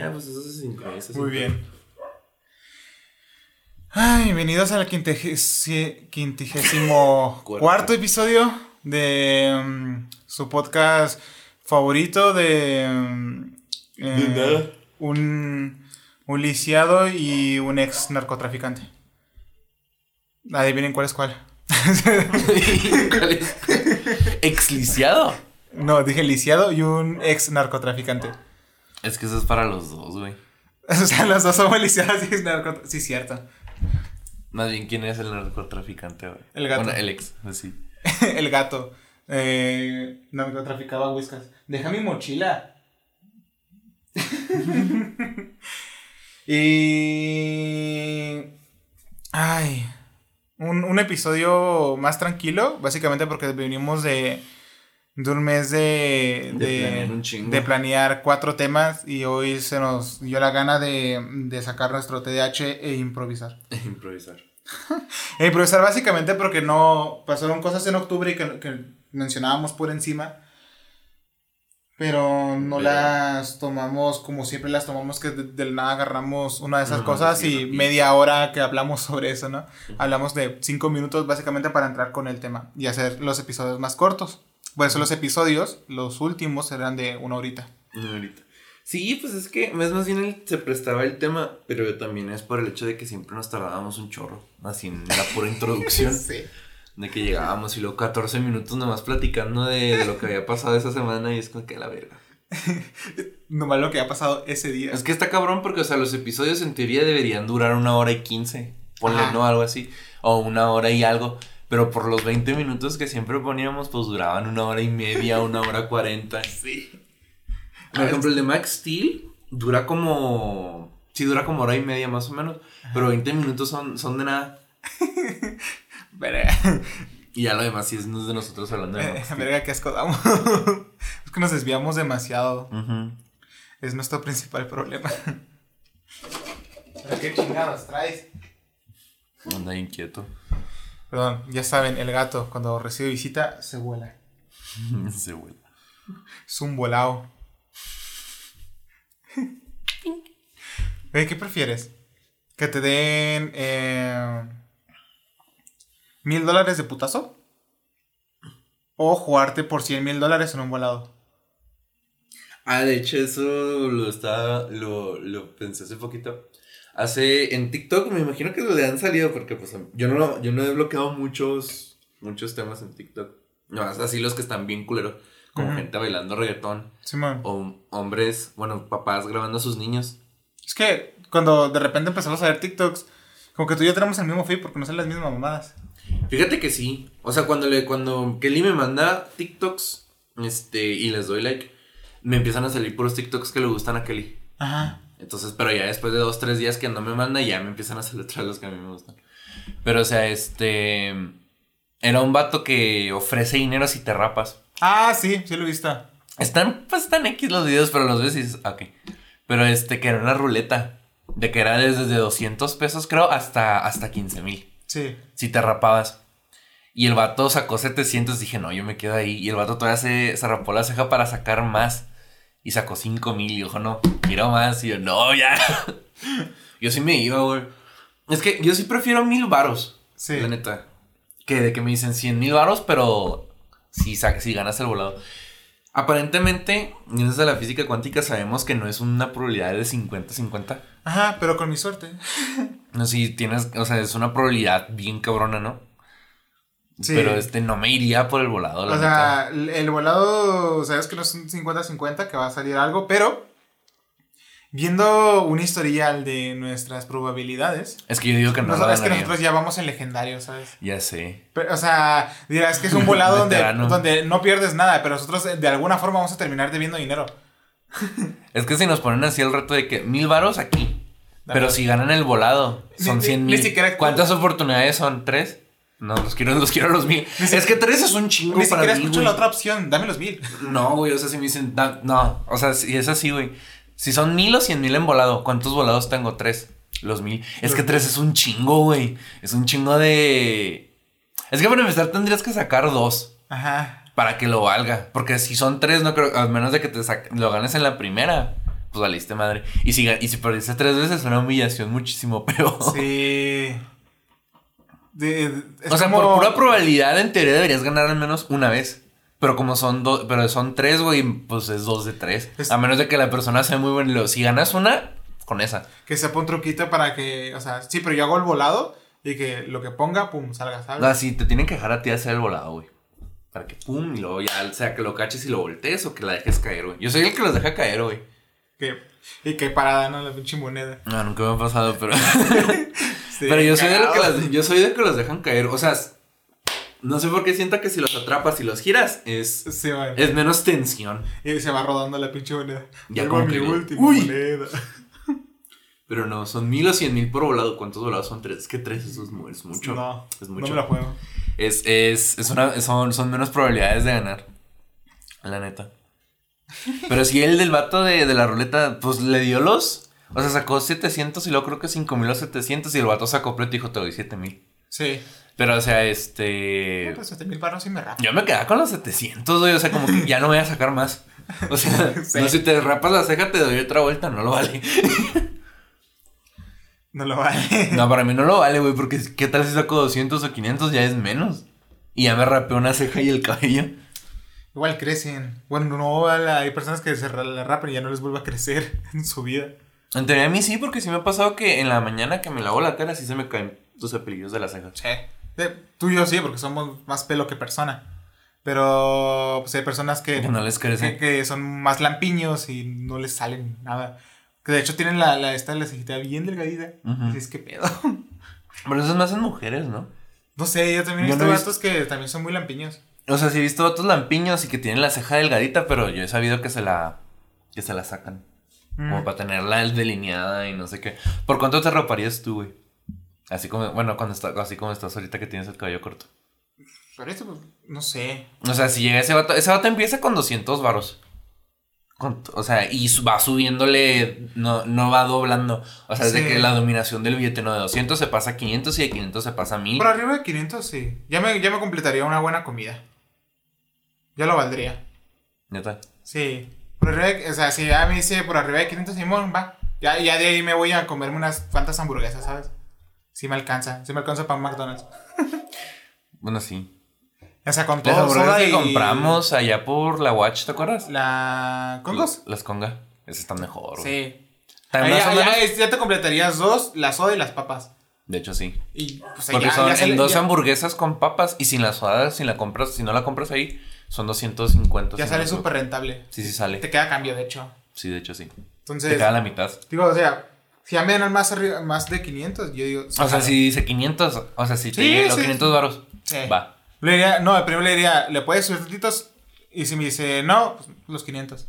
Ya, pues eso. Muy bien. Ay, bienvenidos al quintigésimo Cuarto. episodio de mm, su podcast favorito de, mm, eh, nada. un, un lisiado y un ex narcotraficante. Adivinen cuál es cuál. ¿Cuál es? ¿Exliciado? no, dije lisiado y un ex narcotraficante. Es que eso es para los dos, güey. O sea, los dos somos lisiados y ex narcotraficante. Sí, cierto. Más bien, ¿quién es el narcotraficante, güey? El gato. Bueno, el ex, así. el gato. Eh, narcotraficaba whiskas. Deja mi mochila. y. Ay. Un, un episodio más tranquilo. Básicamente porque venimos de. De un mes de. De planear un chingo. de planear cuatro temas. Y hoy se nos dio la gana de, de sacar nuestro TDAH e improvisar. Improvisar. E improvisar básicamente porque no pasaron cosas en octubre y que, que mencionábamos por encima. Pero no Pero- las tomamos como siempre las tomamos, que de, del nada agarramos una de esas cosas y media hora que hablamos sobre eso, ¿no? Hablamos de cinco minutos básicamente para entrar con el tema y hacer los episodios más cortos. Por eso los episodios, los últimos, serán de una horita. No, ahorita. Sí, pues es que más, más bien el- se prestaba el tema, pero también es por el hecho de que siempre nos tardábamos un chorro, así en la pura introducción, Sí. de que llegábamos y luego 14 minutos nomás platicando de, de lo que había pasado esa semana y es como que la verga. Nomás lo que ha pasado ese día. Es que está cabrón porque, o sea, los episodios en teoría deberían durar una hora y 15, ponle, Ajá. ¿no? Algo así, o una hora y algo. Pero por los 20 minutos que siempre poníamos, pues duraban una hora y media, una hora 40. Sí. Por ejemplo, el de Max Steel dura como. Sí, dura como hora y media más o menos. Pero 20 minutos son, son de nada. Verga. Y ya lo demás sí es, de nosotros hablando de Max Steel. verga, qué asco damos. es que nos desviamos demasiado. Es nuestro principal problema. ¿Pero qué chingados traes? Anda inquieto. Perdón, ya saben, el gato cuando recibe visita se vuela. Se vuela. Es un volado. ¿qué prefieres? ¿Que te den eh, mil dólares de putazo? ¿O jugarte por cien mil dólares en un volado? Ah, de hecho, eso lo estaba. Lo, lo pensé hace poquito. Hace. En TikTok, me imagino que le han salido. Porque pues yo no, yo no he bloqueado muchos. Muchos temas en TikTok. No, así los que están bien culeros. Como gente bailando reggaetón. Simón. O hombres, bueno, papás grabando a sus niños. Es que cuando de repente empezamos a ver TikToks, como que tú y yo tenemos el mismo feed porque no son las mismas mamadas. Fíjate que sí. O sea, cuando le, cuando Kelly me manda TikToks, este, y les doy like, me empiezan a salir puros TikToks que le gustan a Kelly. Ajá. Entonces, pero ya después de dos, tres días que no me manda, ya me empiezan a salir otra vez los que a mí me gustan. Pero, o sea, este. Era un vato que ofrece dinero si te rapas. Ah, sí, sí lo he visto. Están, pues están X los videos, pero los ves y dices, "Ah, ok. Pero este, que era una ruleta. De que era desde 200 pesos, creo, hasta, hasta 15 mil. Sí. Si te rapabas. Y el vato sacó 700. Dije, no, yo me quedo ahí. Y el vato todavía se, se rapó la ceja para sacar más. Y sacó 5 mil. Y dijo, no, quiero más. Y yo, no, ya. yo sí me iba, güey. Es que yo sí prefiero mil varos. Sí. La neta. Que de que me dicen 100 mil varos, pero si, si ganas el volado. Aparentemente, gracias a la física cuántica, sabemos que no es una probabilidad de 50-50. Ajá, pero con mi suerte. No, si tienes, o sea, es una probabilidad bien cabrona, ¿no? Sí. Pero este no me iría por el volado, la O neta. sea, el el volado, sabes que no es un 50-50, que va a salir algo, pero viendo un historial de nuestras probabilidades, Es que yo digo que no no lo sabes que nosotros ya vamos en legendario, ¿sabes? Ya sé. Pero, o sea, dirás que es un volado donde, donde no pierdes nada, pero nosotros eh, de alguna forma vamos a terminar debiendo dinero. Es que si nos ponen así el reto de que mil varos aquí. Pero si ganan el volado, son Ni- 100 ni mil. siquiera- ¿Cuántas oportunidades son? ¿Tres? No, los quiero, los quiero a los mil. Ni es que tres es un chingo Ni para siquiera mí, escucho güey. la otra opción, dame los mil. No, güey, o sea, si me dicen, da- no, o sea, si es así, güey. Si son mil o cien mil en volado, ¿cuántos volados tengo? Tres. Los mil. Es que tres es un chingo, güey. Es un chingo de. Es que para empezar tendrías que sacar dos. Ajá. Para que lo valga. Porque si son tres, no creo, a menos de que te sac- lo ganes en la primera, pues valiste madre. Y si, ga- y si perdiste tres veces, es una humillación muchísimo peor. Sí. De- o sea, como- por pura probabilidad, en teoría deberías ganar al menos una vez. Pero como son dos, pero son tres, güey, pues es dos de tres. Es- A menos de que la persona sea muy buena. Si ganas una, con esa. Que sepa un truquito para que, o sea, sí, pero yo hago el volado y que lo que ponga, pum, salga, ¿sabes? No, sí, te tienen que dejar a ti hacer el volado, güey. Para que pum, y luego ya, sea que lo caches y lo voltees o que la dejes caer, güey. Yo soy el que los deja caer, güey. Que, y que parada, ¿no? La pinche moneda. No, nunca me ha pasado, pero. Sí, pero yo soy, de lo que cagado. las- yo soy de que los dejan caer. O sea, no sé por qué siento que si los atrapas y los giras, es, Sí, es menos tensión. Y se va rodando la pinche moneda. Ya como mi última ¡Uy! moneda. Pero no, son mil o cien mil por volado. ¿Cuántos volados son tres? Es que tres eso es, mu- es mucho. No, es no mucho. me la juego. Es, es, es una, son, son menos probabilidades de ganar. La neta. Pero si el del vato de, de la ruleta, pues le dio los. O sea, sacó 700 y luego creo que 5000 o 700 y el vato sacó completo y dijo, te doy 7000. Sí. Pero, o sea, este. Pues 7 mil baros sí me rapo. Yo me quedaba con los 700, güey. O sea, como que ya no voy a sacar más. O sea, Sí. no, si te rapas la ceja, te doy otra vuelta, no lo vale. No lo vale. No, para mí no lo vale, güey, porque ¿qué tal si saco 200 o 500? Ya es menos. Y ya me rapeo una ceja y el cabello. Igual crecen. Bueno, no, hay personas que se la rapan y ya no les vuelve a crecer en su vida. En teoría a mí sí, porque sí me ha pasado que en la mañana que me lavo la cara sí se me caen tus cepillos de la ceja. Sí. Tú y yo sí, porque somos más pelo que persona. Pero pues hay personas que, Que no les crece. que, que son más lampiños y no les salen nada. Que de hecho tienen la, la esta la cejita bien delgadita. Ujú. Y dices, ¿qué pedo? Pero eso es más en mujeres, ¿no? No sé, yo también he visto no vatos que también son muy lampiños. O sea, sí he visto otros lampiños y que tienen la ceja delgadita, pero yo he sabido que se la, que se la sacan. Como Mm. para tenerla delineada y no sé qué. ¿Por cuánto te raparías tú, güey? Así como, bueno, cuando está, así como estás ahorita que tienes el cabello corto. Pero esto, pues, no sé. O sea, si llega ese vato, ese vato empieza con 200 varos. Con- o sea, y va subiéndole, no, no va doblando. O sea, desde Sí. que la dominación del billete no de 200 se pasa a 500 y de 500 se pasa a 1000. Por arriba de 500, sí. Ya me, ya me completaría una buena comida. Ya lo valdría. Neta. Sí. Por arriba o sea, si ya me dice por arriba de 500, Simón, va. Ya, ya de ahí me voy a comerme unas cuantas hamburguesas, ¿sabes? Sí me alcanza. Sí me alcanza para un McDonald's. Bueno, sí. O sea, con Las todo hamburguesas soda que y... compramos allá por la Watch, ¿te acuerdas? La... ¿Congos? Las conga. Esas están mejor, güey. Sí. Ahí ya, te completarías dos, la soda y las papas. De hecho, sí. Y pues Porque ya- son en dos hamburguesas con papas y sin la soda, si la compras, si no la compras ahí, son 250. Ya sale súper rentable. Sí, sí sale. Te queda a cambio, de hecho. Sí, de hecho, sí. Te Entonces, queda la mitad. digo, o sea, si ya me dan más, arriba, más de 500, yo digo... O sea, si dice 500, o sea, si te Sí, los sí. 500 varos, Sí. va. Le diría, no, primero le diría, ¿le puedes subir tutitos? Y si me dice, no, pues los 500.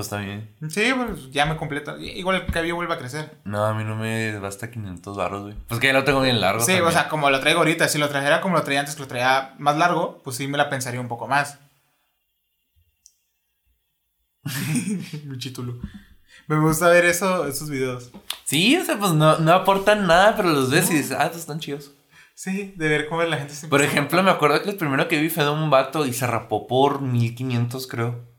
Está bien. Sí, pues ya me completa. Igual el cabello vuelve a crecer. No, a mí no me basta 500 varos, güey. Pues que ya lo tengo bien largo. Sí, también. o sea, como lo traigo ahorita, si lo trajera como lo traía antes, que lo traía más largo, pues sí me la pensaría un poco más. Mi chitulo. Me gusta ver eso, esos videos. Sí, o sea, pues no, no aportan nada, pero los ves y dices, ah, estos están chidos. Sí, de ver cómo la gente se Por ejemplo, me acuerdo que el primero que vi fue de un vato y se rapó por 1500, creo.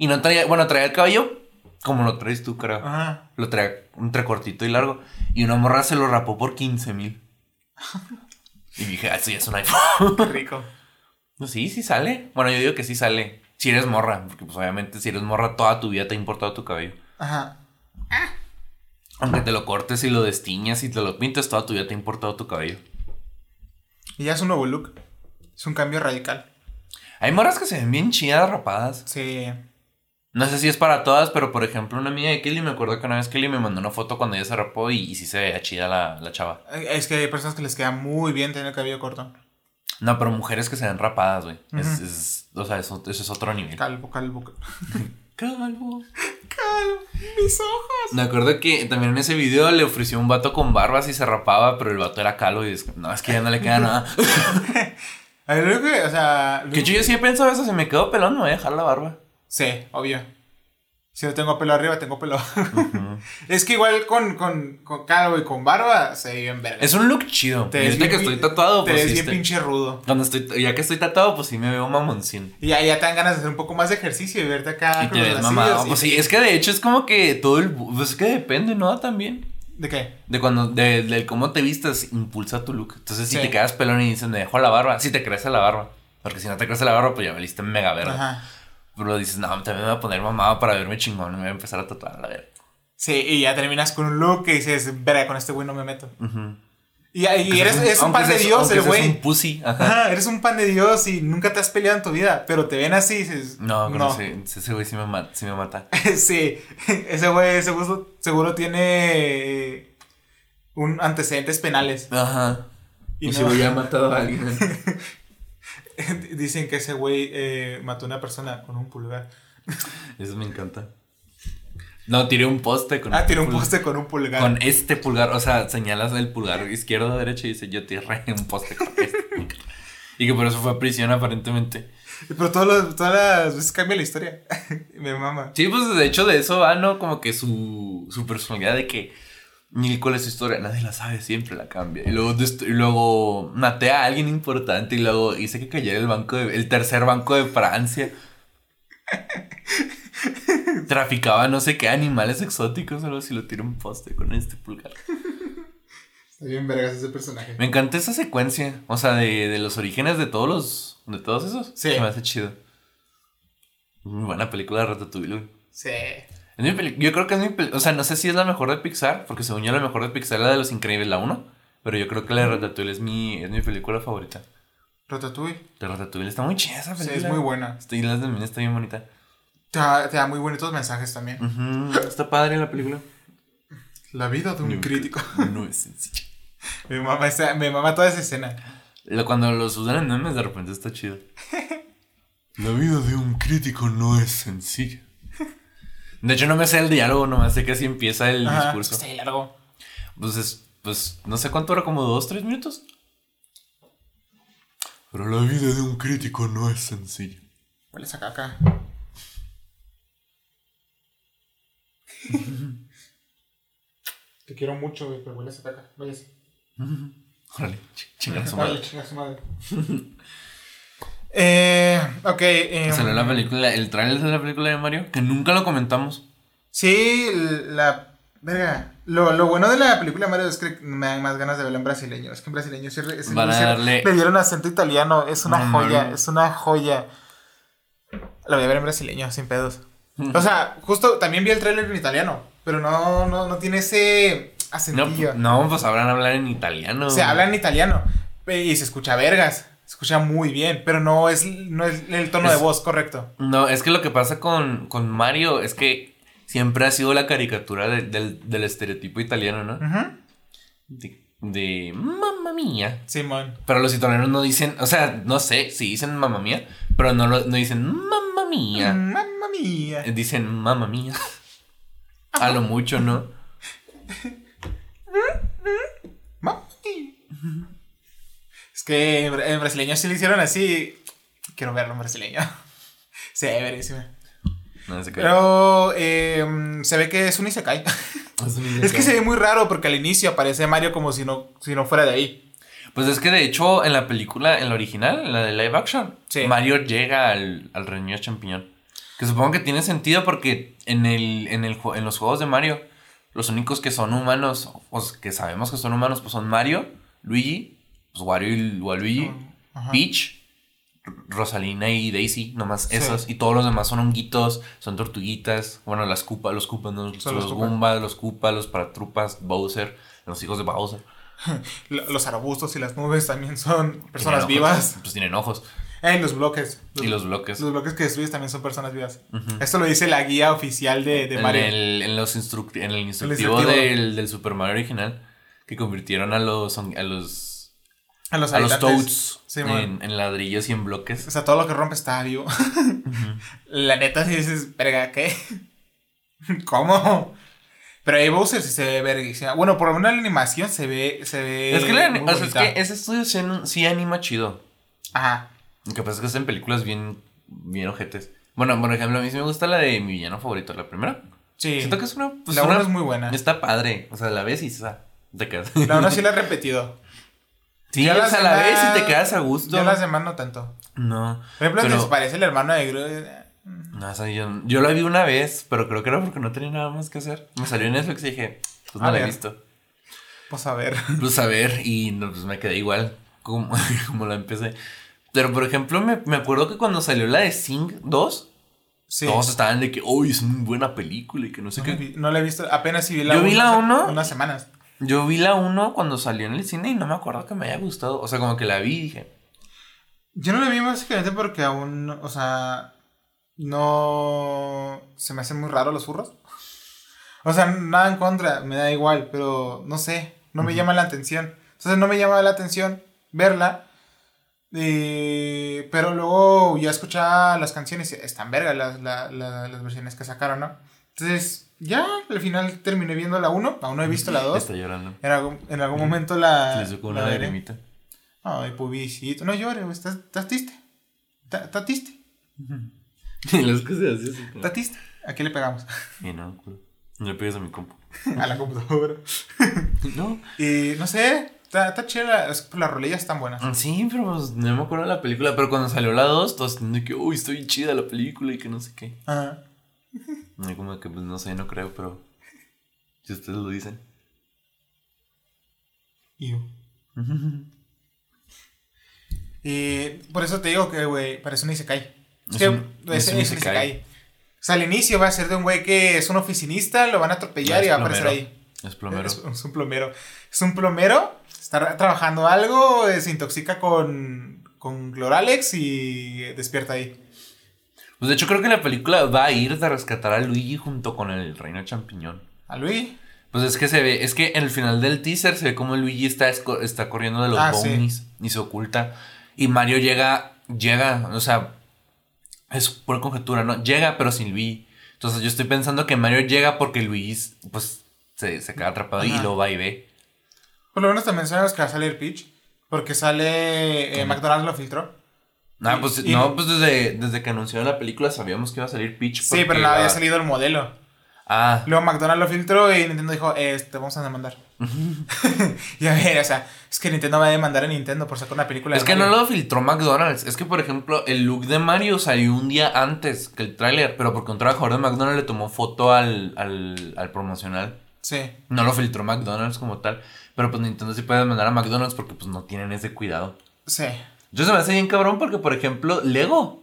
Y no traía, bueno, traía el cabello como lo traes tú, creo. Ajá. Lo traía entre cortito y largo. Y una morra se lo rapó por 15 mil. Y dije, ah, eso ya es un iPhone. Qué rico. No, sí, sí sale. Bueno, yo digo que sí sale. Si eres morra, porque pues obviamente si eres morra toda tu vida te ha importado tu cabello. Ajá. Aunque te lo cortes y lo destiñas y te lo pintes, toda tu vida te ha importado tu cabello. Y ya es un nuevo look. Es un cambio radical. Hay morras que se ven bien chidas rapadas. Sí. No sé si es para todas, pero por ejemplo, una amiga de Kelly, me acuerdo que una vez Kelly me mandó una foto cuando ella se rapó y, y sí se veía chida la, la chava. Es que hay personas que les queda muy bien tener el cabello corto. No, pero mujeres que se ven rapadas, güey. es, o sea, eso, eso es otro nivel. Calvo, calvo. calvo. Calvo. Calvo. Mis ojos. Me acuerdo que también en ese video le ofreció un vato con barbas y se rapaba, pero el vato era calvo y es, no, es que ya no le queda nada. A ver, que, o sea. que hecho, yo sí he pensado eso, si me quedo pelón me voy a dejar la barba. Sí, obvio. Si no tengo pelo arriba, tengo pelo abajo. es que igual con, con, con calvo y con barba se ve bien verga. Es un look chido. Te ves bien que estoy tatuado, Te pues ves sí bien pinche rudo. Cuando estoy, ya que estoy tatuado, pues sí me veo mamoncín. Y ya, ya te dan ganas de hacer un poco más de ejercicio y verte acá. Y te ves mamado. Pues sí, es que de hecho es como que todo el. Pues es que depende, ¿no? También. ¿De qué? De cuando, de, del cómo te vistas, impulsa tu look. Entonces, si Sí. te quedas pelón y dices, me dejo la barba, si te crece la barba. Porque si no te crece la barba, pues ya me liste mega verde. Ajá. Pero dices, no, también me voy a poner mamado para verme chingón. Me voy a empezar a tatuar a la verga. Sí, y ya terminas con un look que dices, verga, con este güey no me meto. Y, y eres, es un pan de Dios, el güey. un pussy. Ajá. Ajá, eres un pan de Dios y nunca te has peleado en tu vida, pero te ven así y dices, No, no. ese, ese güey sí me, mata, sí me mata. sí, ese güey seguro, seguro tiene un antecedentes penales. Ajá. Y Y, no- si güey ha matado a alguien. Dicen que ese güey eh, mató a una persona con un pulgar. Eso me encanta. No, tiré un poste con Ah, un pul- poste con un pulgar. Con este pulgar, o sea, señalas el pulgar izquierdo o derecho y dice yo tiré un poste con este pulgar. Y que por eso fue a prisión aparentemente. Pero todos los- todas las veces cambia la historia. Me mama. Sí, pues de hecho de eso va, ¿no? Como que su, su personalidad de que ni cuál es su historia, nadie la sabe, siempre la cambia. Y luego, y luego maté a alguien importante y luego hice que cayera el banco de, el tercer banco de Francia. Traficaba no sé qué animales exóticos, algo así lo tiré un poste con este pulgar. Está bien vergas ese personaje. Me encanta esa secuencia, o sea, de, de los orígenes de todos los, de todos esos. Sí. Se me hace chido. Muy buena película de Ratatouille. Sí. Es mi yo creo que es mi peli- O sea, no sé si es la mejor de Pixar, porque según yo la mejor de Pixar es la de Los Increíbles, la 1. Pero yo creo que la de Ratatouille es mi, es mi película favorita. Ratatouille. De Ratatouille está muy chida esa Sí, película. es muy buena. Está- Y las de Mina está bien bonita. Te da, te da muy bonitos mensajes también. Está padre la película. La vida de un crítico. No es sencilla. Me mama, esa- me mama toda esa escena. Lo- Cuando los usan en memes, de repente está chido. La vida de un crítico no es sencilla. De hecho, no me sé el diálogo, nomás sé que así empieza el Ajá, discurso. Está largo. Pues, es- pues no sé cuánto era, como dos, tres minutos. Pero la vida de un crítico no es sencilla. Huele a caca. Te quiero mucho, güey, pero huele a caca. Váyase. Órale, ch- chingar a su madre. Vale, chinga su madre. eh, ok. em, Salió la película, el trailer de la película de Mario, que nunca lo comentamos. Sí, la. Verga. Lo, lo bueno de la película Mario es que me dan más ganas de verla en brasileño. Es que en brasileño sí, sí- Van a sí- darle- le dieron acento italiano. Es una No joya, es una joya. La voy a ver en brasileño, sin pedos. O sea, justo también vi el tráiler en italiano, pero no, no, no tiene ese acentillo. no, pues sabrán hablar en italiano. Se habla en italiano eh, y se escucha vergas. Escucha muy bien, pero no es, no es el tono Es- de voz correcto. No, es que lo que pasa con, con Mario es que siempre ha sido la caricatura de- del, del estereotipo italiano, ¿no? Ujú. De, de mamma mía. Simón. Pero los italianos no dicen, o sea, no sé si dicen mamma mía, pero no, lo- no dicen mamma mía. Mamma mía. Eh, Dicen mamma mía. A lo mucho, ¿no? Mamma mía. Es que en bra- en brasileño sí lo hicieron así. Quiero verlo en brasileño. Se ve verísima. No. Pero eh, se ve que es un Isekai. Es que se ve muy raro porque al inicio aparece Mario como si no, si no fuera de ahí. Pues es que de hecho en la película, en la original, en la de live action, Sí. Mario llega al, al reino champiñón. Que supongo que tiene sentido porque en, el, en, el, en los juegos de Mario, los únicos que son humanos, o que sabemos que son humanos, pues son Mario, Luigi, pues Wario y Waluigi, Ajá. Peach, Rosalina y Daisy, nomás Sí. esos. Y todos los demás son honguitos, son tortuguitas. Bueno, las Koopa, los Koopas, no, Son los, los. Goombas, los Koopa, los Paratrupas, Bowser, los hijos de Bowser. Lo- Los arbustos y las nubes también son personas vivas. Pues tienen ojos. Eh, los bloques. Y los bloques. Los bloques que destruyes también son personas vivas. Esto lo dice la guía oficial de, de En Mario. el, en, los instruct- en el instructivo, instructivo. Del, del Super Mario original, que convirtieron a los, a los, A los, a los. Toads Sí, en, en ladrillos y en bloques. O sea, todo lo que rompe está vivo. La neta, si dices, verga, ¿qué? ¿Cómo? Pero ahí Bowser sí se ve verguísima. Bueno, por lo menos la animación se ve. Se ve es que, la- muy o sea, es que ese estudio sí, sí anima chido. Ajá. Lo que pasa es que hacen películas bien, bien ojetes. Bueno, por ejemplo, a mí sí me gusta la de mi villano favorito, la primera. Sí. Siento que es una. Pues la una- es muy buena. Está padre. O sea, la ves y o sea, te quedas. La uno sí la he repetido. Sí, Ya las sea, la ves y te quedas a gusto. Ya las demás no tanto. No. Por ejemplo, Pero- que se parece el hermano de Groot. No, o sea, yo, yo la vi una vez, pero creo que era porque no tenía nada más que hacer. Me salió en Netflix y dije, pues A no la he ver. visto. Pues a ver. Pues a ver, y no, pues me quedé igual como, como la empecé. Pero por ejemplo, me, me acuerdo que cuando salió la de Sing 2, Sí. todos estaban de que, uy, es muy buena película y que no sé No, qué. vi- no la he visto. Apenas sí vi la Yo vi la hace uno. Unas semanas. Yo vi la 1 cuando salió en el cine y no me acuerdo que me haya gustado. O sea, como que la vi y dije, Yo no la vi básicamente porque aún, o sea, no se me hacen muy raros los furros. O sea, nada en contra, me da igual, pero no sé, no me llama la atención. Entonces no me llama la atención verla. eh, pero luego ya escuchaba las canciones, están vergas las, la- la- las versiones que sacaron, ¿no? Entonces, ya al final terminé viendo la 1, aún no he visto la 2. está llorando. En algún, en algún momento la. Le sacó una lagrimita. Ay, pobrecito. No llores. ¿Estás, estás triste? ¿Estás triste? Las cosas así. ¿Estás triste? ¿A qué le pegamos? Y no, no le pegues a mi compu. a la computadora. No. Y no sé, está, chida. es- Las rolillas están buenas. Sí, pero pues, no me acuerdo de la película. Pero cuando salió la 2, todos que, uy, bien chida la película y que no sé qué. Ajá. Y como que, pues no sé, no creo, pero. Si ustedes lo dicen. Y por eso te digo que, güey, parece un Isekai. Es Es que es, un es isekai. O sea, al inicio va a ser de un güey que es un oficinista, lo van a atropellar y va a aparecer ahí. Es plomero. Es, es un plomero. Es un plomero, está trabajando algo, eh, se intoxica con, con Cloralex y despierta ahí. Pues de hecho, creo que la película va a ir de rescatar a Luigi junto con el Reino Champiñón. A Luis. Pues es que se ve, es que en el final del teaser se ve como Luigi está, está corriendo de los Ah, sí. Bownies y se oculta. Y Mario llega, llega, o sea, es por conjetura, ¿no? Llega, pero sin Luigi. Entonces yo estoy pensando que Mario llega porque Luigi, pues, se, se queda atrapado y lo va y ve. Por lo menos también sabemos que va a salir Peach. Porque sale. eh. McDonald's lo filtró. Ah, pues, y- no, pues desde, desde que anunciaron la película sabíamos que iba a salir Peach. Sí, pero no había salido el modelo. Ah, Luego McDonald's lo filtró y Nintendo dijo: Este, vamos a demandar. y a ver, o sea, es que Nintendo va a demandar a Nintendo por sacar una película Es de que no lo filtró McDonald's. Es que, por ejemplo, el look de Mario salió un día antes que el tráiler, pero porque un trabajador de McDonald's le tomó foto al, al, al promocional. Sí. No lo filtró McDonald's como tal. Pero pues Nintendo sí puede demandar a McDonald's porque pues no tienen ese cuidado. Sí. Yo se me hace bien cabrón porque, por ejemplo, Lego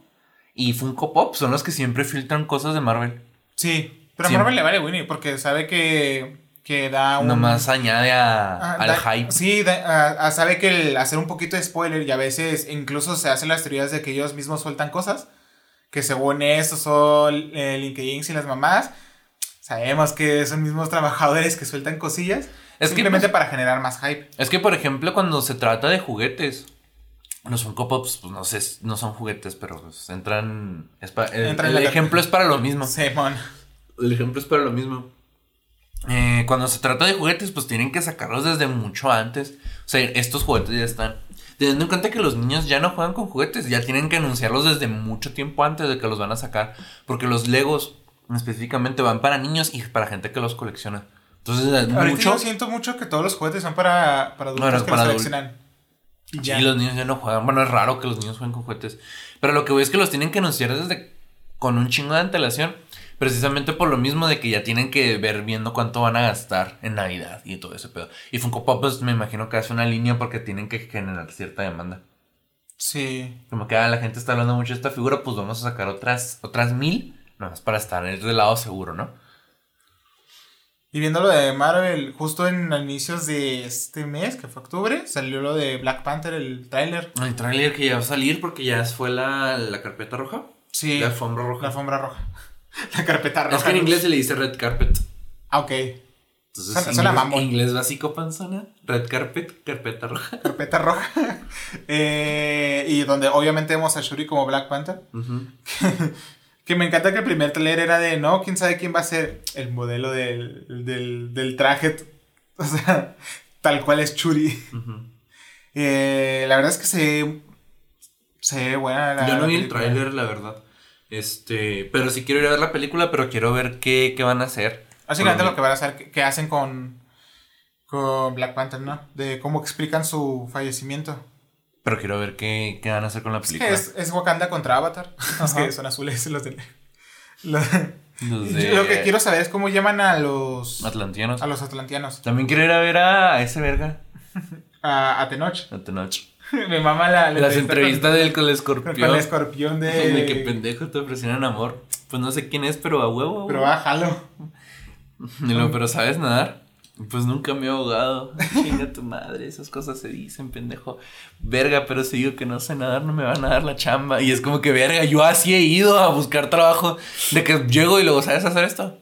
y Funko Pop son los que siempre filtran cosas de Marvel. Sí. Pero a. Marvel le vale Winnie porque sabe que, que da un. Nomás añade a, Ah, al da- hype. Sí, da- sabe que el hacer un poquito de spoiler y a veces incluso se hacen las teorías de que ellos mismos sueltan cosas. Que según esto son eh, LinkedIn y las mamás. Sabemos que son mismos trabajadores que sueltan cosillas. Es que, simplemente pues, para generar más hype. Es que, por ejemplo, cuando se trata de juguetes, los Funko Pops, pues no sé, no son juguetes, pero pues entran. es pa- el en ejemplo es para lo mismo. Simón. El ejemplo es para lo mismo. Eh, cuando se trata de juguetes, pues tienen que sacarlos desde mucho antes. O sea, estos juguetes ya están. Teniendo en cuenta que los niños ya no juegan con juguetes, ya tienen que anunciarlos desde mucho tiempo antes de que los van a sacar. Porque los Legos específicamente van para niños y para gente que los colecciona. Entonces, Ahorita mucho. yo siento mucho que todos los juguetes son para, para adultos Bueno, que para los coleccionan. Y ya. Sí, los niños ya no juegan. Bueno, es raro que los niños jueguen con juguetes. Pero lo que voy es que los tienen que anunciar desde con un chingo de antelación. Precisamente por lo mismo de que ya tienen que ver viendo cuánto van a gastar en Navidad y todo ese pedo. Y Funko Pop, pues me imagino que hace una línea porque tienen que generar cierta demanda. Sí. Como que ah, la gente está hablando mucho de esta figura, pues vamos a sacar otras, otras mil. Nada más para estar del lado seguro, ¿no? Y viendo lo de Marvel, justo en inicios de este mes, que fue octubre, salió lo de Black Panther, el tráiler. El trailer que ya va a salir porque ya fue la, la carpeta roja. Sí. La alfombra roja. La alfombra roja. la carpeta roja. es que en inglés se le dice red carpet. Ah, ok. Entonces, Suena- inglés, suena mamón. inglés básico panzona, red carpet, carpeta roja. Carpeta roja. Eh, y donde obviamente vemos a Shuri como Black Panther. Que me encanta que el primer trailer era de, no, quién sabe quién va a ser el modelo del, del, del traje. O sea, tal cual es Shuri. Ujú. Eh, la verdad es que se, se ve buena la Yo no vi el tráiler, la verdad. Este, pero sí quiero ir a ver la película, pero quiero ver qué, qué van a hacer. Básicamente lo que van a hacer, que, que hacen con, con Black Panther, ¿no? De cómo explican su fallecimiento. Pero quiero ver qué, qué van a hacer con la Es película. que es, es Wakanda contra Avatar. Es que son azules los de... lo- Los Yo de Lo que quiero saber es cómo llaman a los... Atlantianos. A los atlantianos. También quiero ir a ver a ese verga. A, a Tenoch. A Tenoch. Me mama la, la Las entrevista entrevistas del con el escorpión. con el escorpión de... De que pendejo te ofrecieron amor. Pues no sé quién es, pero a huevo. Pero bájalo. Luego, pero ¿sabes nadar? Pues nunca me he ahogado. Chinga tu madre, esas cosas se dicen, pendejo. Verga, pero si digo que no sé nadar, no me van a dar la chamba. Y es como que, verga, yo así he ido a buscar trabajo. De que llego y luego, ¿sabes hacer esto?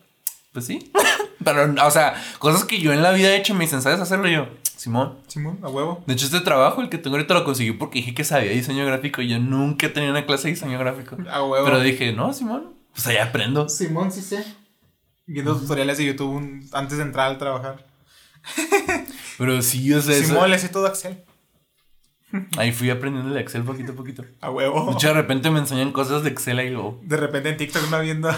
Pues sí. Pero, o sea, cosas que yo en la vida he hecho, me dicen, ¿sabes hacerlo? Y yo, Simón. Simón, a huevo. De hecho, este trabajo, el que tengo ahorita, lo conseguí porque dije que sabía diseño gráfico. Y yo nunca he tenido una clase de diseño gráfico. A huevo. Pero dije, no, Simón, pues allá aprendo. Simón, sí sé. Viendo tutoriales de YouTube un- antes de entrar al trabajar. Pero sí, o sea, eso- Simón, le sé todo Excel. ahí fui aprendiendo el Excel poquito a poquito. A huevo. De hecho, de repente me enseñan cosas de Excel ahí luego. De repente en TikTok no viendo.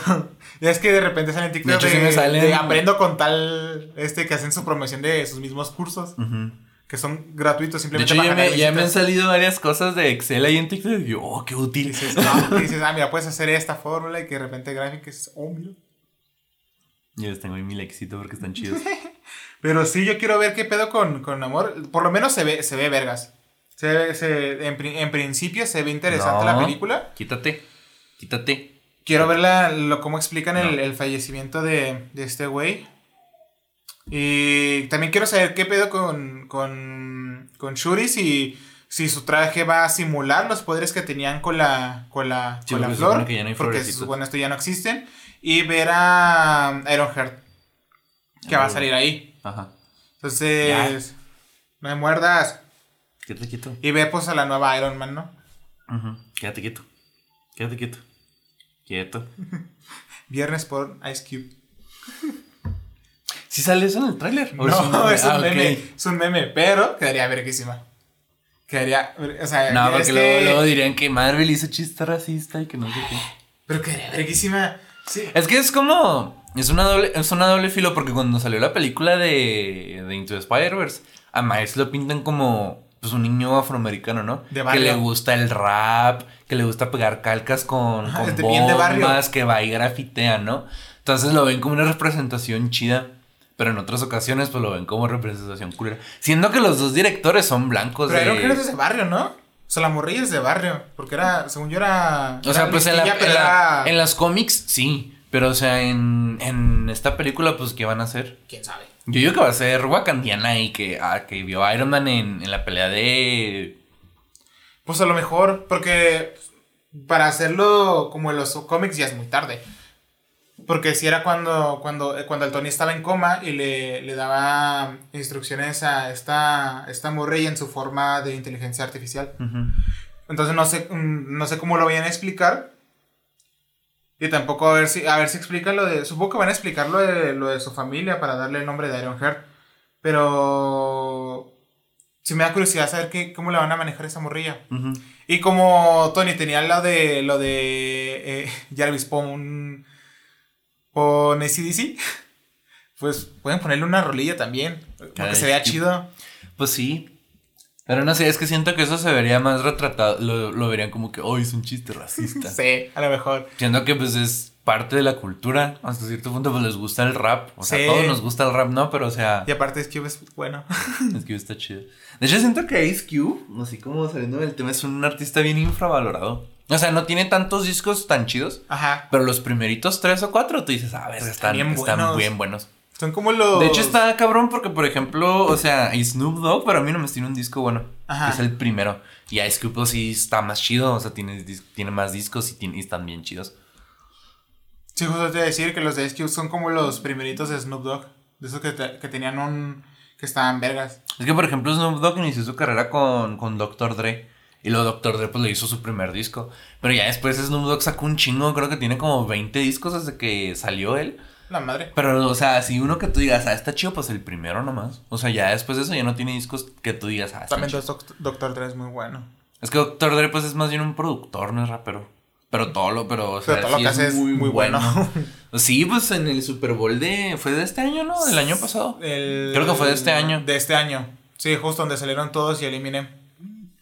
ya es que de repente salen TikTok De hecho, de, sí me salen- de aprendo con tal. Este que hacen su promoción de sus mismos cursos. Que son gratuitos De simplemente hecho, ya me, ya me han salido varias cosas de Excel ahí en TikTok. Y yo, oh, qué Y útil. dices, ah, y dices, ah, mira, puedes hacer esta fórmula y que de repente gráficos. Oh, mira. Y les tengo ahí mi lexito porque están chidos. Pero sí, yo quiero ver qué pedo con, con amor. Por lo menos se ve, se ve vergas. Se se- en, en principio se ve interesante No. la película. Quítate, quítate. Quiero ver la, lo, cómo explican el, No. el fallecimiento de, de este güey. Y también quiero saber qué pedo con, con, con Shuri. Si, si su traje va a simular los poderes que tenían con la, con la, Sí, con la flor. que ya no hay porque se supone esto ya no existen. Y ver a Ironheart. Que va a salir ahí. Ajá. Entonces. No me muerdas. Quédate quieto. Y ve pues a la nueva Iron Man, ¿no? Ujú. Quédate quieto. Quédate quieto. Quieto. Viernes por Ice Cube. ¿Sí sale eso en el tráiler? ¿O No, es un, Ah, meme. Es un meme, pero quedaría verguísima. Quedaría. O sea, No, porque que- luego, luego dirían que Marvel hizo chiste racista y que no sé qué. Pero quedaría verguísima. Sí. Es que es como. Es una doble, es una doble filo porque cuando salió la película de, de Into the Spider-Verse, a Miles lo pintan como pues un niño afroamericano, ¿no? De que barrio. le gusta el rap, que le gusta pegar calcas con, Ajá, con este, bombas, que va y grafitea, ¿no? Entonces lo ven como una representación chida. Pero en otras ocasiones, pues lo ven como representación culera. Siendo que los dos directores son blancos Pero de. Iron Heart es de barrio, ¿no? O sea, la morrilla es de barrio. Porque era, según yo, era. O sea, era pues en, la- en la- en las cómics, sí. Pero, o sea, en, en esta película, pues, ¿qué van a hacer? ¿Quién sabe? Yo digo que va a ser wakandiana y que, ah, que vio a Iron Man en, en la pelea de... Pues a lo mejor, porque para hacerlo como en los cómics ya es muy tarde. Porque si era cuando, cuando, eh, cuando el Tony estaba en coma y le, le daba instrucciones a esta, esta morrilla en su forma de inteligencia artificial. Entonces no sé, mm, no sé cómo lo vayan a explicar. Y tampoco a ver si, a ver si explican lo de. Supongo que van a explicar lo de, lo de su familia para darle el nombre de Ironheart. Pero. Si me da curiosidad saber qué, cómo le van a manejar esa morrilla. Y como Tony tenía lo de. lo de. eh, Jarvis pon. Pon ACDC. Pues pueden ponerle una rolilla también. Porque Ay, se vea sí. chido. Pues sí. Pero no sé, es que siento que eso se vería más retratado. Lo, lo verían como que, oh, es un chiste racista. Sí, a lo mejor. Siendo que, pues, es parte de la cultura. Hasta cierto punto, pues, les gusta el rap. O sea, Sí. a todos nos gusta el rap, ¿no? Pero, o sea... Y aparte es que es bueno. Ice Cube está chido. De hecho, siento que Ice Cube, así como saliendo del tema, es un artista bien infravalorado. O sea, no tiene tantos discos tan chidos, Ajá. pero los primeritos tres o cuatro, tú dices, a ver, están, bien están buenos. bien buenos. Son como los. De hecho, está cabrón porque, por ejemplo, o sea, Snoop Dogg, para mí no me tiene un disco bueno. Ajá. Que es el primero. Y Ice Cube, pues, sí está más chido. O sea, tiene, tiene más discos y, tiene- y están bien chidos. Sí, justo te iba a decir que los de Ice Cube son como los primeritos de Snoop Dogg. De esos que, te- que tenían un. que estaban vergas. Es que, por ejemplo, Snoop Dogg inició su carrera con, con Dr. Dre. Y luego Dr. Dre pues le hizo su primer disco. Pero ya después Snoop Dogg sacó un chingo, creo que tiene como 20 discos desde que salió él. La madre. Pero, o sea, si uno que tú digas, ah, está chido, pues el primero nomás. O sea, ya después de eso ya no tiene discos que tú digas, ah, está También chido. Doc- Doctor Dre es muy bueno. Es que Dr. Dre pues es más bien un productor, no es rapero. Pero todo lo, pero, o sea, Pero todo lo sí que hace es muy bueno. Sí, pues en el Super Bowl de. ¿Fue de este año, no? ¿Del año pasado? El- Creo que fue de este año. De este año. Sí, justo donde salieron todos y eliminé.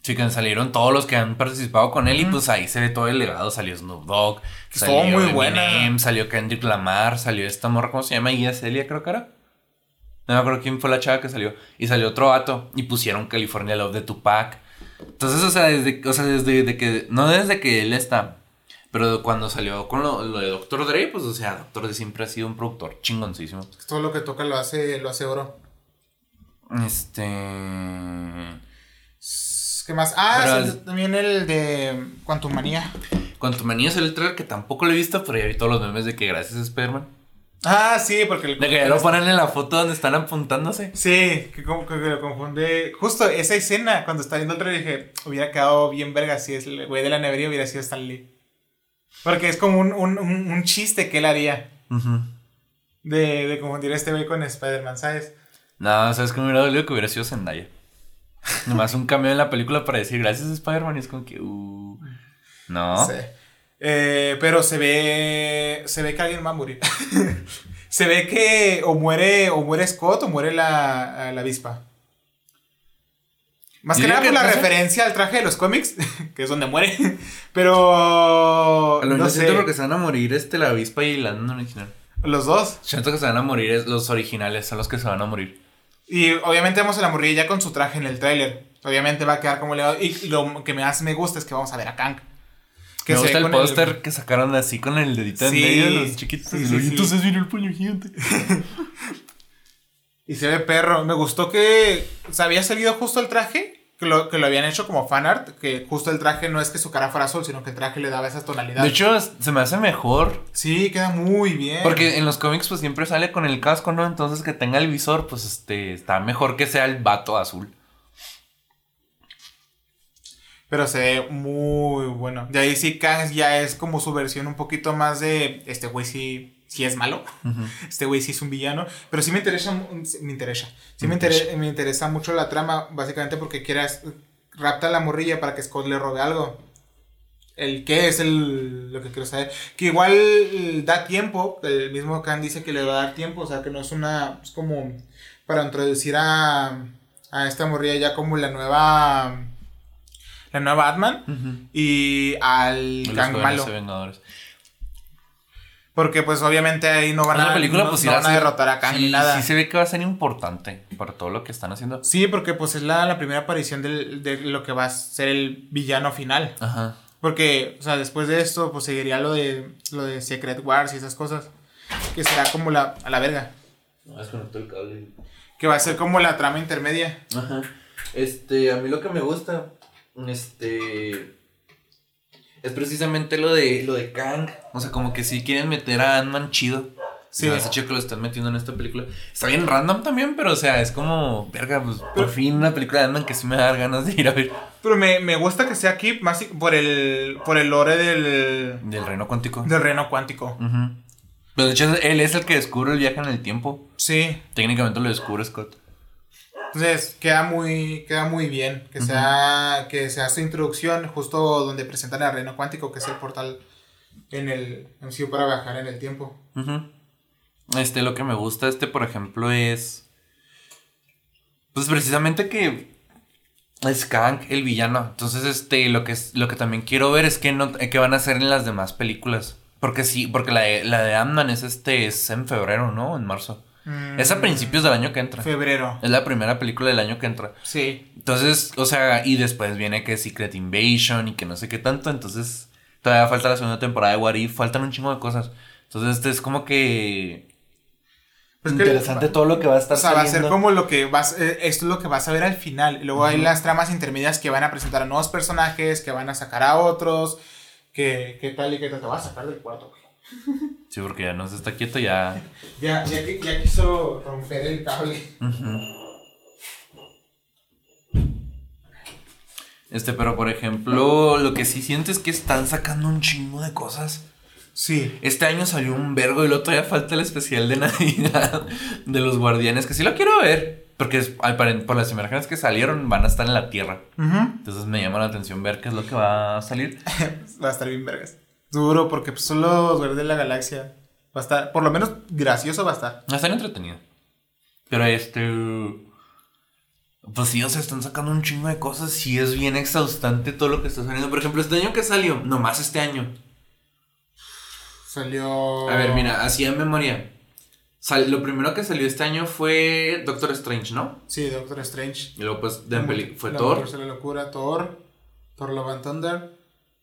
Sí, que salieron todos los que han participado con él y pues ahí se ve todo el legado. Salió Snoop Dogg, Estuvo salió muy buena. Eminem, salió Kendrick Lamar, salió esta morra, ¿cómo se llama? Guía Celia, creo que era. No me acuerdo quién fue la chava que salió. Y salió otro vato y pusieron California Love de Tupac. Entonces, o sea, desde, o sea, desde de que, no desde que él está, pero cuando salió con lo, lo de Dr. Dre, pues, o sea, Dr. Dre siempre ha sido un productor chingoncísimo. Todo lo que toca lo hace, lo hace oro. Este... ¿Qué más? Ah, Pero sí, es- también el de Quantumania. Quantumania es el trailer que tampoco lo he visto, pero ya vi todos los memes de que gracias a Spider-Man. Ah, sí, porque el- De que ya lo ponen en la foto donde están apuntándose. Sí, que, como- que- que lo confunde. Justo esa escena, cuando está viendo el trailer, dije, hubiera quedado bien verga si es el güey de la nevería hubiera sido Stan Lee. Porque es como un, un, un, un chiste que él haría de confundir a este güey con Spider-Man, ¿sabes? No, ¿sabes que me hubiera dolido que hubiera sido Zendaya? Nomás un cambio en la película para decir gracias a Spider-Man y es como que... Uh, no. Sí. Eh, pero se ve. Se ve que alguien va a morir. se ve que o muere, o muere Scott o muere la, la avispa. Más que nada por la no sé. referencia al traje de los cómics, que es donde muere. Pero. A lo no siento porque se van a morir este, la avispa y la original. Los dos. Siento que se van a morir los originales, son los que se van a morir. Y obviamente vemos a la morrilla ya con su traje en el tráiler. Obviamente va a quedar como legado. Y lo que más me gusta es que vamos a ver a Kang. Que me gusta el póster que sacaron así con el dedito Sí. en medio de los chiquitos. Sí, y sí, entonces viene el puño gigante. Y se ve perro. Me gustó que. Se había salido justo el traje. Que lo, que lo habían hecho como fanart. Que justo el traje no es que su cara fuera azul, sino que el traje le daba esa tonalidad. De hecho, se me hace mejor. Sí, queda muy bien. Porque en los cómics, pues siempre sale con el casco, ¿no? Entonces que tenga el visor, pues este, está mejor que sea el vato azul. Pero se ve muy bueno. De ahí sí, Kang ya es como su versión un poquito más de. Este güey sí, sí es malo. Este güey sí es un villano. Pero sí me interesa. mu- Me interesa. Sí me, intere- me interesa mucho la trama. Básicamente porque quieras. Rapta a la morrilla para que Scott le robe algo. El qué es el, lo que quiero saber. Que igual eh, da tiempo. El mismo Khan dice que le va a dar tiempo. O sea, que no es una. Es como para introducir a. A esta morrilla ya como la nueva. La nueva Batman. Y al jóvenes malo. Vengadores. Porque pues obviamente ahí no van la a, película, no, pues no irá van a ser- derrotar a Kang sí, ni nada. Sí Sí, se ve que va a ser importante para todo lo que están haciendo. porque pues es la, la primera aparición del- de lo que va a ser el villano final. Ajá. Porque, o sea, después de esto, pues seguiría lo de lo de Secret Wars y esas cosas. Que será como la, a la verga. No, desconectó el cable. Que va a ser como la trama intermedia. Ajá. Este, a mí lo que me gusta, este, es precisamente lo de, lo de Kang. O sea, como que si quieren meter a Ant-Man chido. Sí. Ese chico que lo están metiendo en esta película. Está bien random también, pero o sea, es como, verga, pues por fin una película de Ant-Man que sí me da ganas de ir a ver. Pero me, me gusta que sea aquí más por el, por el lore del, Del reino cuántico. del reino cuántico. Ujú. Pero de hecho, él es el que descubre el viaje en el tiempo. Sí. Técnicamente lo descubre Scott. Entonces queda muy, queda muy bien que sea, que sea su introducción justo donde presentan el reino cuántico, que es el portal en el MCU para viajar en el tiempo. Este, lo que me gusta, este, por ejemplo, es. Pues precisamente que. Es Kang el villano. Entonces, este, lo que, es- lo que también quiero ver es que no, eh, qué van a hacer en las demás películas. Porque sí, porque la de, la de Ant-Man es este, es en febrero, ¿no? En marzo. Es a principios del año que entra. Mm, Febrero. Es la primera película del año que entra. Sí. Entonces, o sea, y después viene que Secret Invasion y que no sé qué tanto. Entonces, todavía falta la segunda temporada de What If, faltan un chingo de cosas. Entonces, este es como que. Pues que- interesante todo lo que va a estar O sea, va a ser como lo que vas, eh, esto es lo que vas a ver al final. Luego hay las tramas intermedias que van a presentar a nuevos personajes, que van a sacar a otros, que, que tal y que tal. Te vas a sacar del cuarto. Sí, porque ya no se está quieto, ya. Ya, ya, qui- ya quiso romper el cable. Este, pero por ejemplo, lo que sí siento es que están sacando un chingo de cosas. Sí. Este año salió un vergo y luego todavía falta el especial de Navidad de los Guardianes, que sí lo quiero ver. Porque es- por las imágenes que salieron van a estar en la Tierra. Entonces me llama la atención ver qué es lo que va a salir. Va a estar bien vergas. Duro, porque pues, son los de la Galaxia. Va a estar, por lo menos gracioso va a estar. Va a estar entretenido. Pero este. Pues sí, o sea, están sacando un chingo de cosas. y es bien exhaustante todo lo que está saliendo. Por ejemplo, este año que salió, nomás este año. Salió. A ver, mira, así en memoria. Sal- lo primero que salió este año fue Doctor Strange, ¿no? Sí, Doctor Strange. Y luego, pues, de peli- fue La Thor. La locura, Thor. Thor Love and Thunder.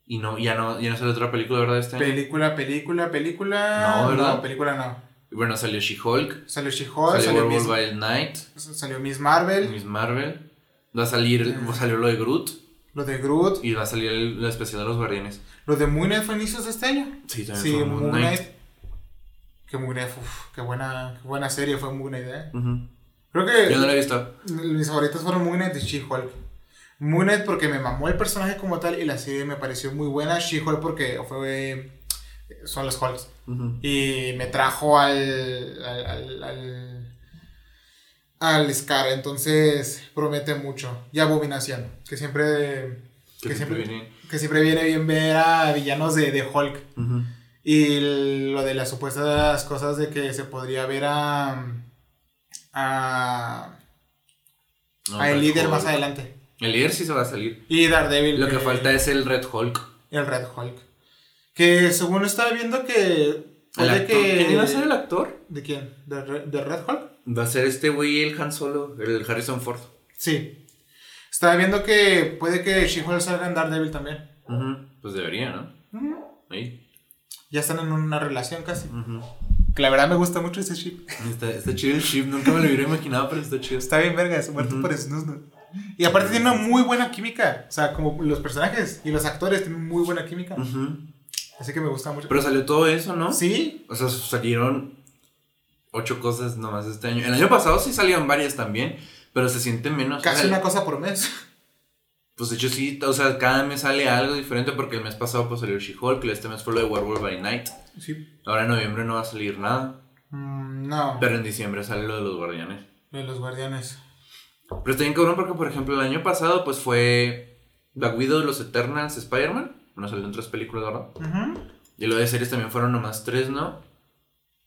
Y no, ya no, ya no salió otra película, ¿verdad? Este año. Película, película, película. No, ¿verdad? No, película no. Bueno, salió She-Hulk. Salió She-Hulk, Salió salió, Miss, by Night. salió Miss Marvel, Miss Marvel. Va a salir, salió lo de Groot. lo de Groot, Y va a salir el, la especial de los Guardianes. lo de Moon Knight fue inicios de este año. Sí, también Sí, fue Moon Moon Knight. Knight. Que Moon Knight, uf, qué buena, qué buena serie fue Moon Knight, eh. Creo que Yo no la he visto. mis favoritos fueron Moon Knight y She-Hulk. Moon Knight porque me mamó el personaje como tal y la serie me pareció muy buena. She-Hulk porque fue son los Hulks. Y me trajo al. al. al. al, al Scar. Entonces promete mucho. Y Abominación. Que siempre. Que Que siempre, viene. que siempre viene bien ver a villanos de, de Hulk. Y lo de las supuestas cosas de que se podría ver a. a. No, a el líder Hulk. más adelante. El líder sí se va a salir. Y Daredevil. Lo que falta es el Red Hulk. El Red Hulk. Que según estaba viendo que. El puede actor- que. ¿Quién iba a ser el actor? ¿De quién? ¿De, de Red Hulk? Va a ser este güey, el Han Solo, el Harrison Ford. Sí. Estaba viendo que puede que She-Hulk salga en Daredevil también. Pues debería, ¿no? Ahí. Ya están en una relación casi. Que la verdad me gusta mucho ese ship. Está, está chido el chip, nunca me lo hubiera imaginado, pero está chido. Está bien verga, es muerto por Snooze. Y aparte tiene una muy buena química. O sea, como los personajes y los actores tienen muy buena química. Así que me gusta mucho. Pero salió todo eso, ¿no? Sí. O sea, salieron ocho cosas nomás este año. El año pasado sí salieron varias también, pero se siente menos. Casi O sea, una cosa por mes. Pues de hecho sí, o sea, cada mes sale algo diferente porque el mes pasado pues salió She-Hulk, este mes fue lo de Werewolf by Night. Sí. Ahora en noviembre no va a salir nada, Mm, no. pero en diciembre sale lo de los Guardianes. Lo de los guardianes. Pero está bien cabrón porque, por ejemplo, el año pasado pues fue Black Widow de los Eternals, Spider-Man. No salieron tres películas, ¿verdad? Ujú. Y lo de series también fueron nomás tres, ¿no?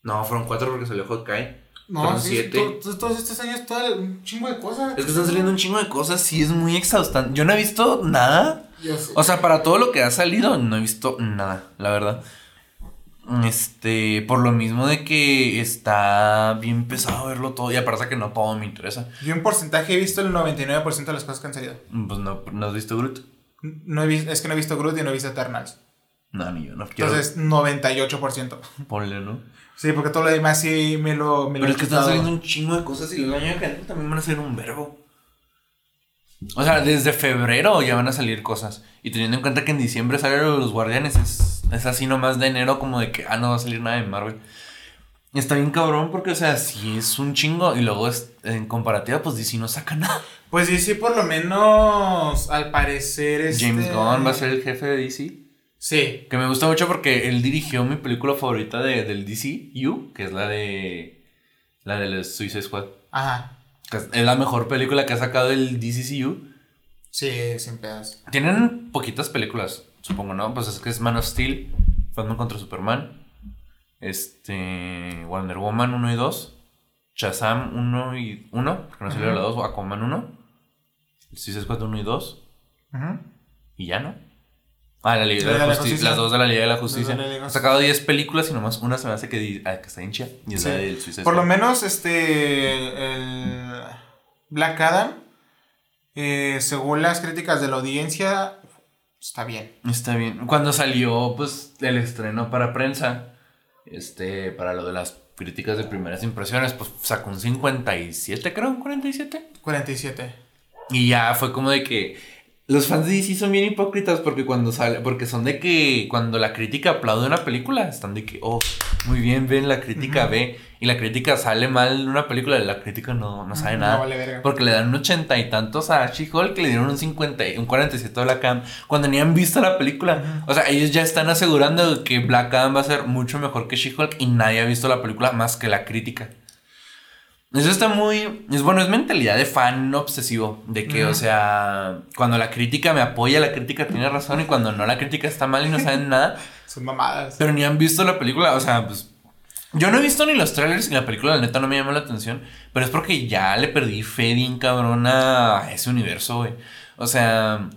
No, fueron cuatro porque salió Hawkeye. No, Fueron sí, siete. to- to- todos estos años, todo un chingo de cosas. Es que están saliendo un chingo de cosas, sí, es muy exhaustante. Yo no he visto nada. Yo. O sea, para todo lo que ha salido, no he visto nada, la verdad. Este, por lo mismo de que está bien pesado verlo todo. Y aparte que no todo me interesa. Yo en porcentaje he visto el 99% de las cosas que han salido. Pues no, ¿no has visto Groot? No he vis- es que no he visto Groot y no he visto Eternals. No, ni yo, no quiero. Entonces, 98%. ponle, ¿no? Sí, porque todo lo demás sí me lo, me lo Pero he es que están saliendo un chingo de cosas y el año que también van a ser un verbo. O sea, desde febrero ya van a salir cosas. Y teniendo en cuenta que en diciembre salen los guardianes, es, es así nomás de enero como de que, ah, no va a salir nada de Marvel. Y está bien cabrón porque, o sea, si es un chingo y luego es, en comparativa, pues DC no saca nada. Pues sí, sí, por lo menos al parecer este... James Gunn va a ser el jefe de DC. Sí. Que me gusta mucho porque él dirigió mi película favorita de, del DCU, que es la de. La de Suicide Squad. Ajá. Que Es la mejor película que ha sacado el DCCU. Sí, sin pedos. Tienen poquitas películas, supongo, ¿no? Pues es que es Man of Steel, Batman contra Superman, este, Wonder Woman 1 y 2, Shazam 1 y 1, porque no salió la 2, Aquaman 1, Suicide Squad 1 y 2, Ujú. y ya, ¿no? Ah, la Liga de la de la Justicia, Justicia. las dos de la Liga de la Justicia. de. Han sacado 10 películas y nomás una se me hace que, ah, que está hincha, y es Sí. la del Suicide Por lo menos, este. El Black Adam, eh, según las críticas de la audiencia, está bien. Está bien. Cuando salió, pues, el estreno para prensa, este, para lo de las críticas de primeras impresiones, pues sacó un 57, creo, un 47. 47. Y ya fue como de que los fans de DC son bien hipócritas porque cuando sale, porque son de que cuando la crítica aplaude una película, están de que, oh, muy bien, ven, la crítica ve, y la crítica sale mal en una película, la crítica no, no sabe No nada. vale verga. Porque le dan un ochenta y tantos a She-Hulk, que le dieron un 50, y- un 47 a Black Adam, cuando ni han visto la película. O sea, ellos ya están asegurando que Black Adam va a ser mucho mejor que She-Hulk y nadie ha visto la película más que la crítica. Eso está muy. Es bueno, es mentalidad de fan obsesivo. De que, o sea, cuando la crítica me apoya, la crítica tiene razón. Y cuando no, la crítica está mal y no saben nada. Son mamadas. Pero ni han visto la película. O sea, pues. Yo no he visto ni los trailers ni la película, la neta no me llamó la atención. Pero es porque ya le perdí fe bien cabrona a ese universo, güey. O sea.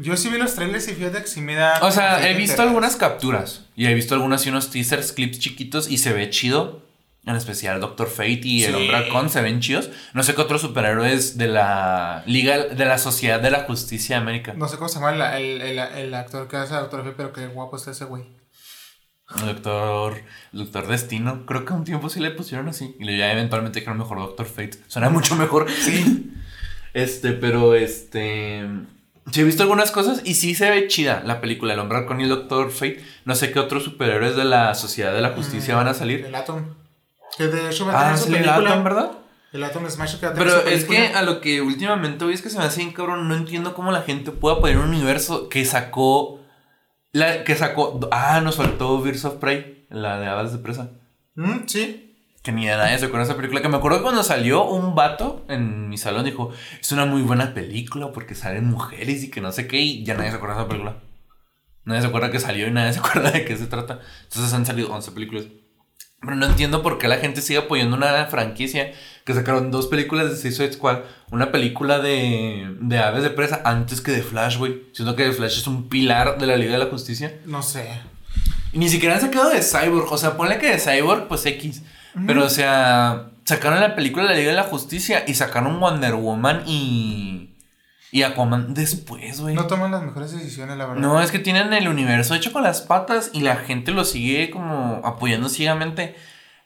Yo sí vi los trailers y fíjate que sí me da. O sea, he visto algunas capturas. Y he visto algunas y unos teasers, clips chiquitos. Y se ve chido. En especial Doctor Fate y el Hombre Halcón se ven chidos. No sé qué otros superhéroes de la Liga de la Sociedad de la Justicia de América. No sé cómo se llama el, el, el, actor que hace a Doctor Fate, pero qué guapo está ese güey. El doctor, doctor Destino. Creo que un tiempo sí le pusieron así. Y ya eventualmente creo mejor Doctor Fate. Suena mucho mejor. Sí. este, pero este. Sí, he visto algunas cosas y sí se ve chida la película El Hombre Halcón y el Doctor Fate. No sé qué otros superhéroes de la Sociedad de la Justicia mm, van a salir. El Atom. Que de hecho va a tener ah, su película. El Atom, ¿verdad? El Atom Smash que va a tener Pero es que a lo que últimamente hoy es que se me hace bien cabrón. No entiendo cómo la gente pueda poner un universo que sacó. La, que sacó. Ah, nos faltó Birds of Prey, la de Aves de Presa. Mm, sí. Que ni de eso con esa película. Que me acuerdo que cuando salió un vato en mi salón dijo: Es una muy buena película porque salen mujeres y que no sé qué. Y ya nadie se acuerda de esa película. Nadie se acuerda que salió y nadie se acuerda de qué se trata. Entonces han salido 11 películas. Pero no entiendo por qué la gente sigue apoyando una franquicia que sacaron dos películas de Suicide Squad, una película de, de aves de presa antes que de Flash, güey. Siento que The Flash es un pilar de la Liga de la Justicia. No sé. Y ni siquiera han sacado de Cyborg. O sea, ponle que de Cyborg, pues X. Pero, o sea, sacaron la película de la Liga de la Justicia y sacaron Wonder Woman y. Y Aquaman después, güey. No toman las mejores decisiones, la verdad. No, es que tienen el universo hecho con las patas y la gente lo sigue como apoyando ciegamente.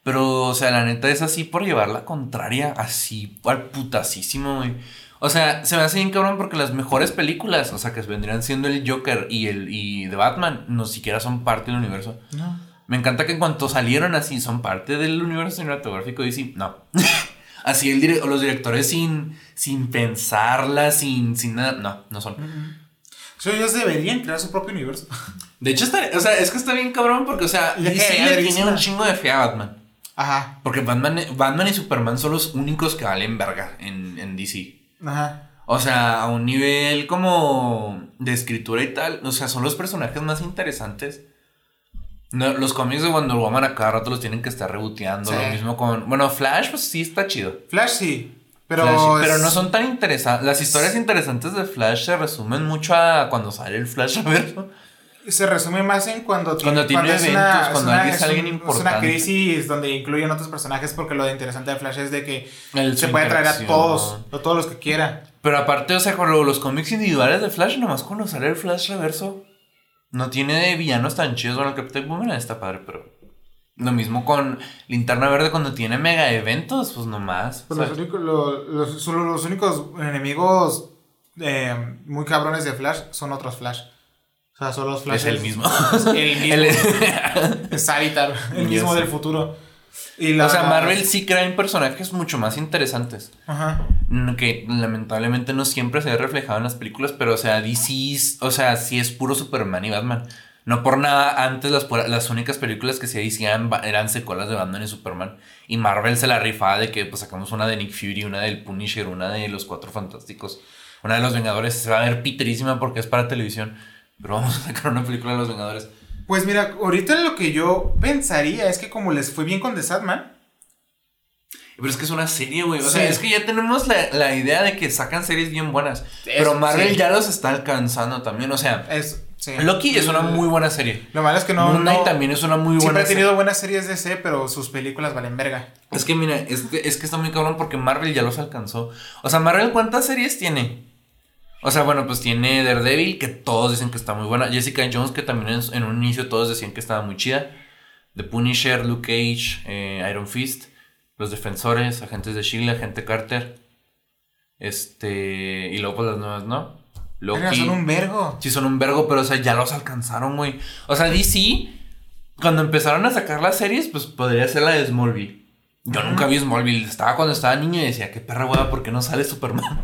Pero, o sea, la neta es así por llevar la contraria, así al putasísimo, güey. O sea, se me hace bien cabrón porque las mejores películas, o sea, que vendrían siendo el Joker y el y The Batman, no siquiera son parte del universo. No. Me encanta que en cuanto salieron así, son parte del universo cinematográfico y sí, no. Así el los directores sin, sin pensarla, sin, sin nada. No, no son. ellos deberían crear su propio universo. De hecho, está, o sea, es que está bien cabrón porque, o sea, le tiene un chingo de fe a Batman. Ajá. Porque Batman, Batman y Superman son los únicos que valen verga en, en DC. Ajá. O sea, a un nivel como de escritura y tal. O sea, son los personajes más interesantes. No, los cómics de Wonder Woman a cada rato los tienen que estar reboteando. Lo mismo con. Bueno, Flash, pues sí está chido. Flash sí. Pero, pero no son tan interesantes. Las historias interesantes de Flash se resumen mucho a cuando sale el Flash reverso. Se resume más en cuando, cuando tiene eventos, cuando alguien es alguien importante. Es una crisis donde incluyen otros personajes porque lo interesante de Flash es de que se puede traer a todos, a todos los que quiera. Pero aparte, o sea, con los cómics individuales de Flash, nomás cuando sale el Flash reverso, no tiene villanos tan chidos. Bueno, el Capitán Boomerang está padre, pero. Lo mismo con Linterna Verde cuando tiene mega eventos, pues nomás. Pues los, únicos, los, los, únicos enemigos eh, muy cabrones de Flash son otros Flash. O sea, son los Flash. Es el mismo. el mismo. es Saritar, el mismo del futuro. O sea, Marvel sí crea personajes mucho más interesantes. Ajá. Que lamentablemente no siempre se ve reflejado en las películas, pero o sea, DC, o sea, sí es puro Superman y Batman. No por nada, antes las, las únicas películas que se hacían eran secuelas de Batman y Superman. Y Marvel se la rifaba de que pues sacamos una de Nick Fury, una del Punisher, una de los Cuatro Fantásticos, una de los Vengadores. Se va a ver piterísima porque es para televisión. Pero vamos a sacar una película de los Vengadores. Pues mira, ahorita lo que yo pensaría es que como les fue bien con The Sadman. Pero es que es una serie, güey. O sea, es que ya tenemos la, idea de que sacan series bien buenas. pero Marvel ya los está alcanzando también. O sea, es, Loki es una muy buena serie. Lo malo es que no. Moon Knight también es una muy buena Siempre ha tenido buenas series DC, pero sus películas valen verga. Es que mira, es que, es que está muy cabrón porque Marvel ya los alcanzó. O sea, Marvel, ¿cuántas series tiene? O sea, bueno, pues tiene Daredevil, que todos dicen que está muy buena. Jessica Jones, que también en, un inicio todos decían que estaba muy chida. The Punisher, Luke Cage, eh, Iron Fist, Los Defensores, Agentes de Shield, Agente Carter. Este. Y luego pues las nuevas, ¿no? Loki. son un vergo. Sí, son un vergo, pero o sea, ya los alcanzaron, güey. O sea, DC, cuando empezaron a sacar las series, pues podría ser la de Smallville. Yo nunca vi Smallville. Estaba cuando estaba niño y decía, qué perra hueva, ¿por qué no sale Superman?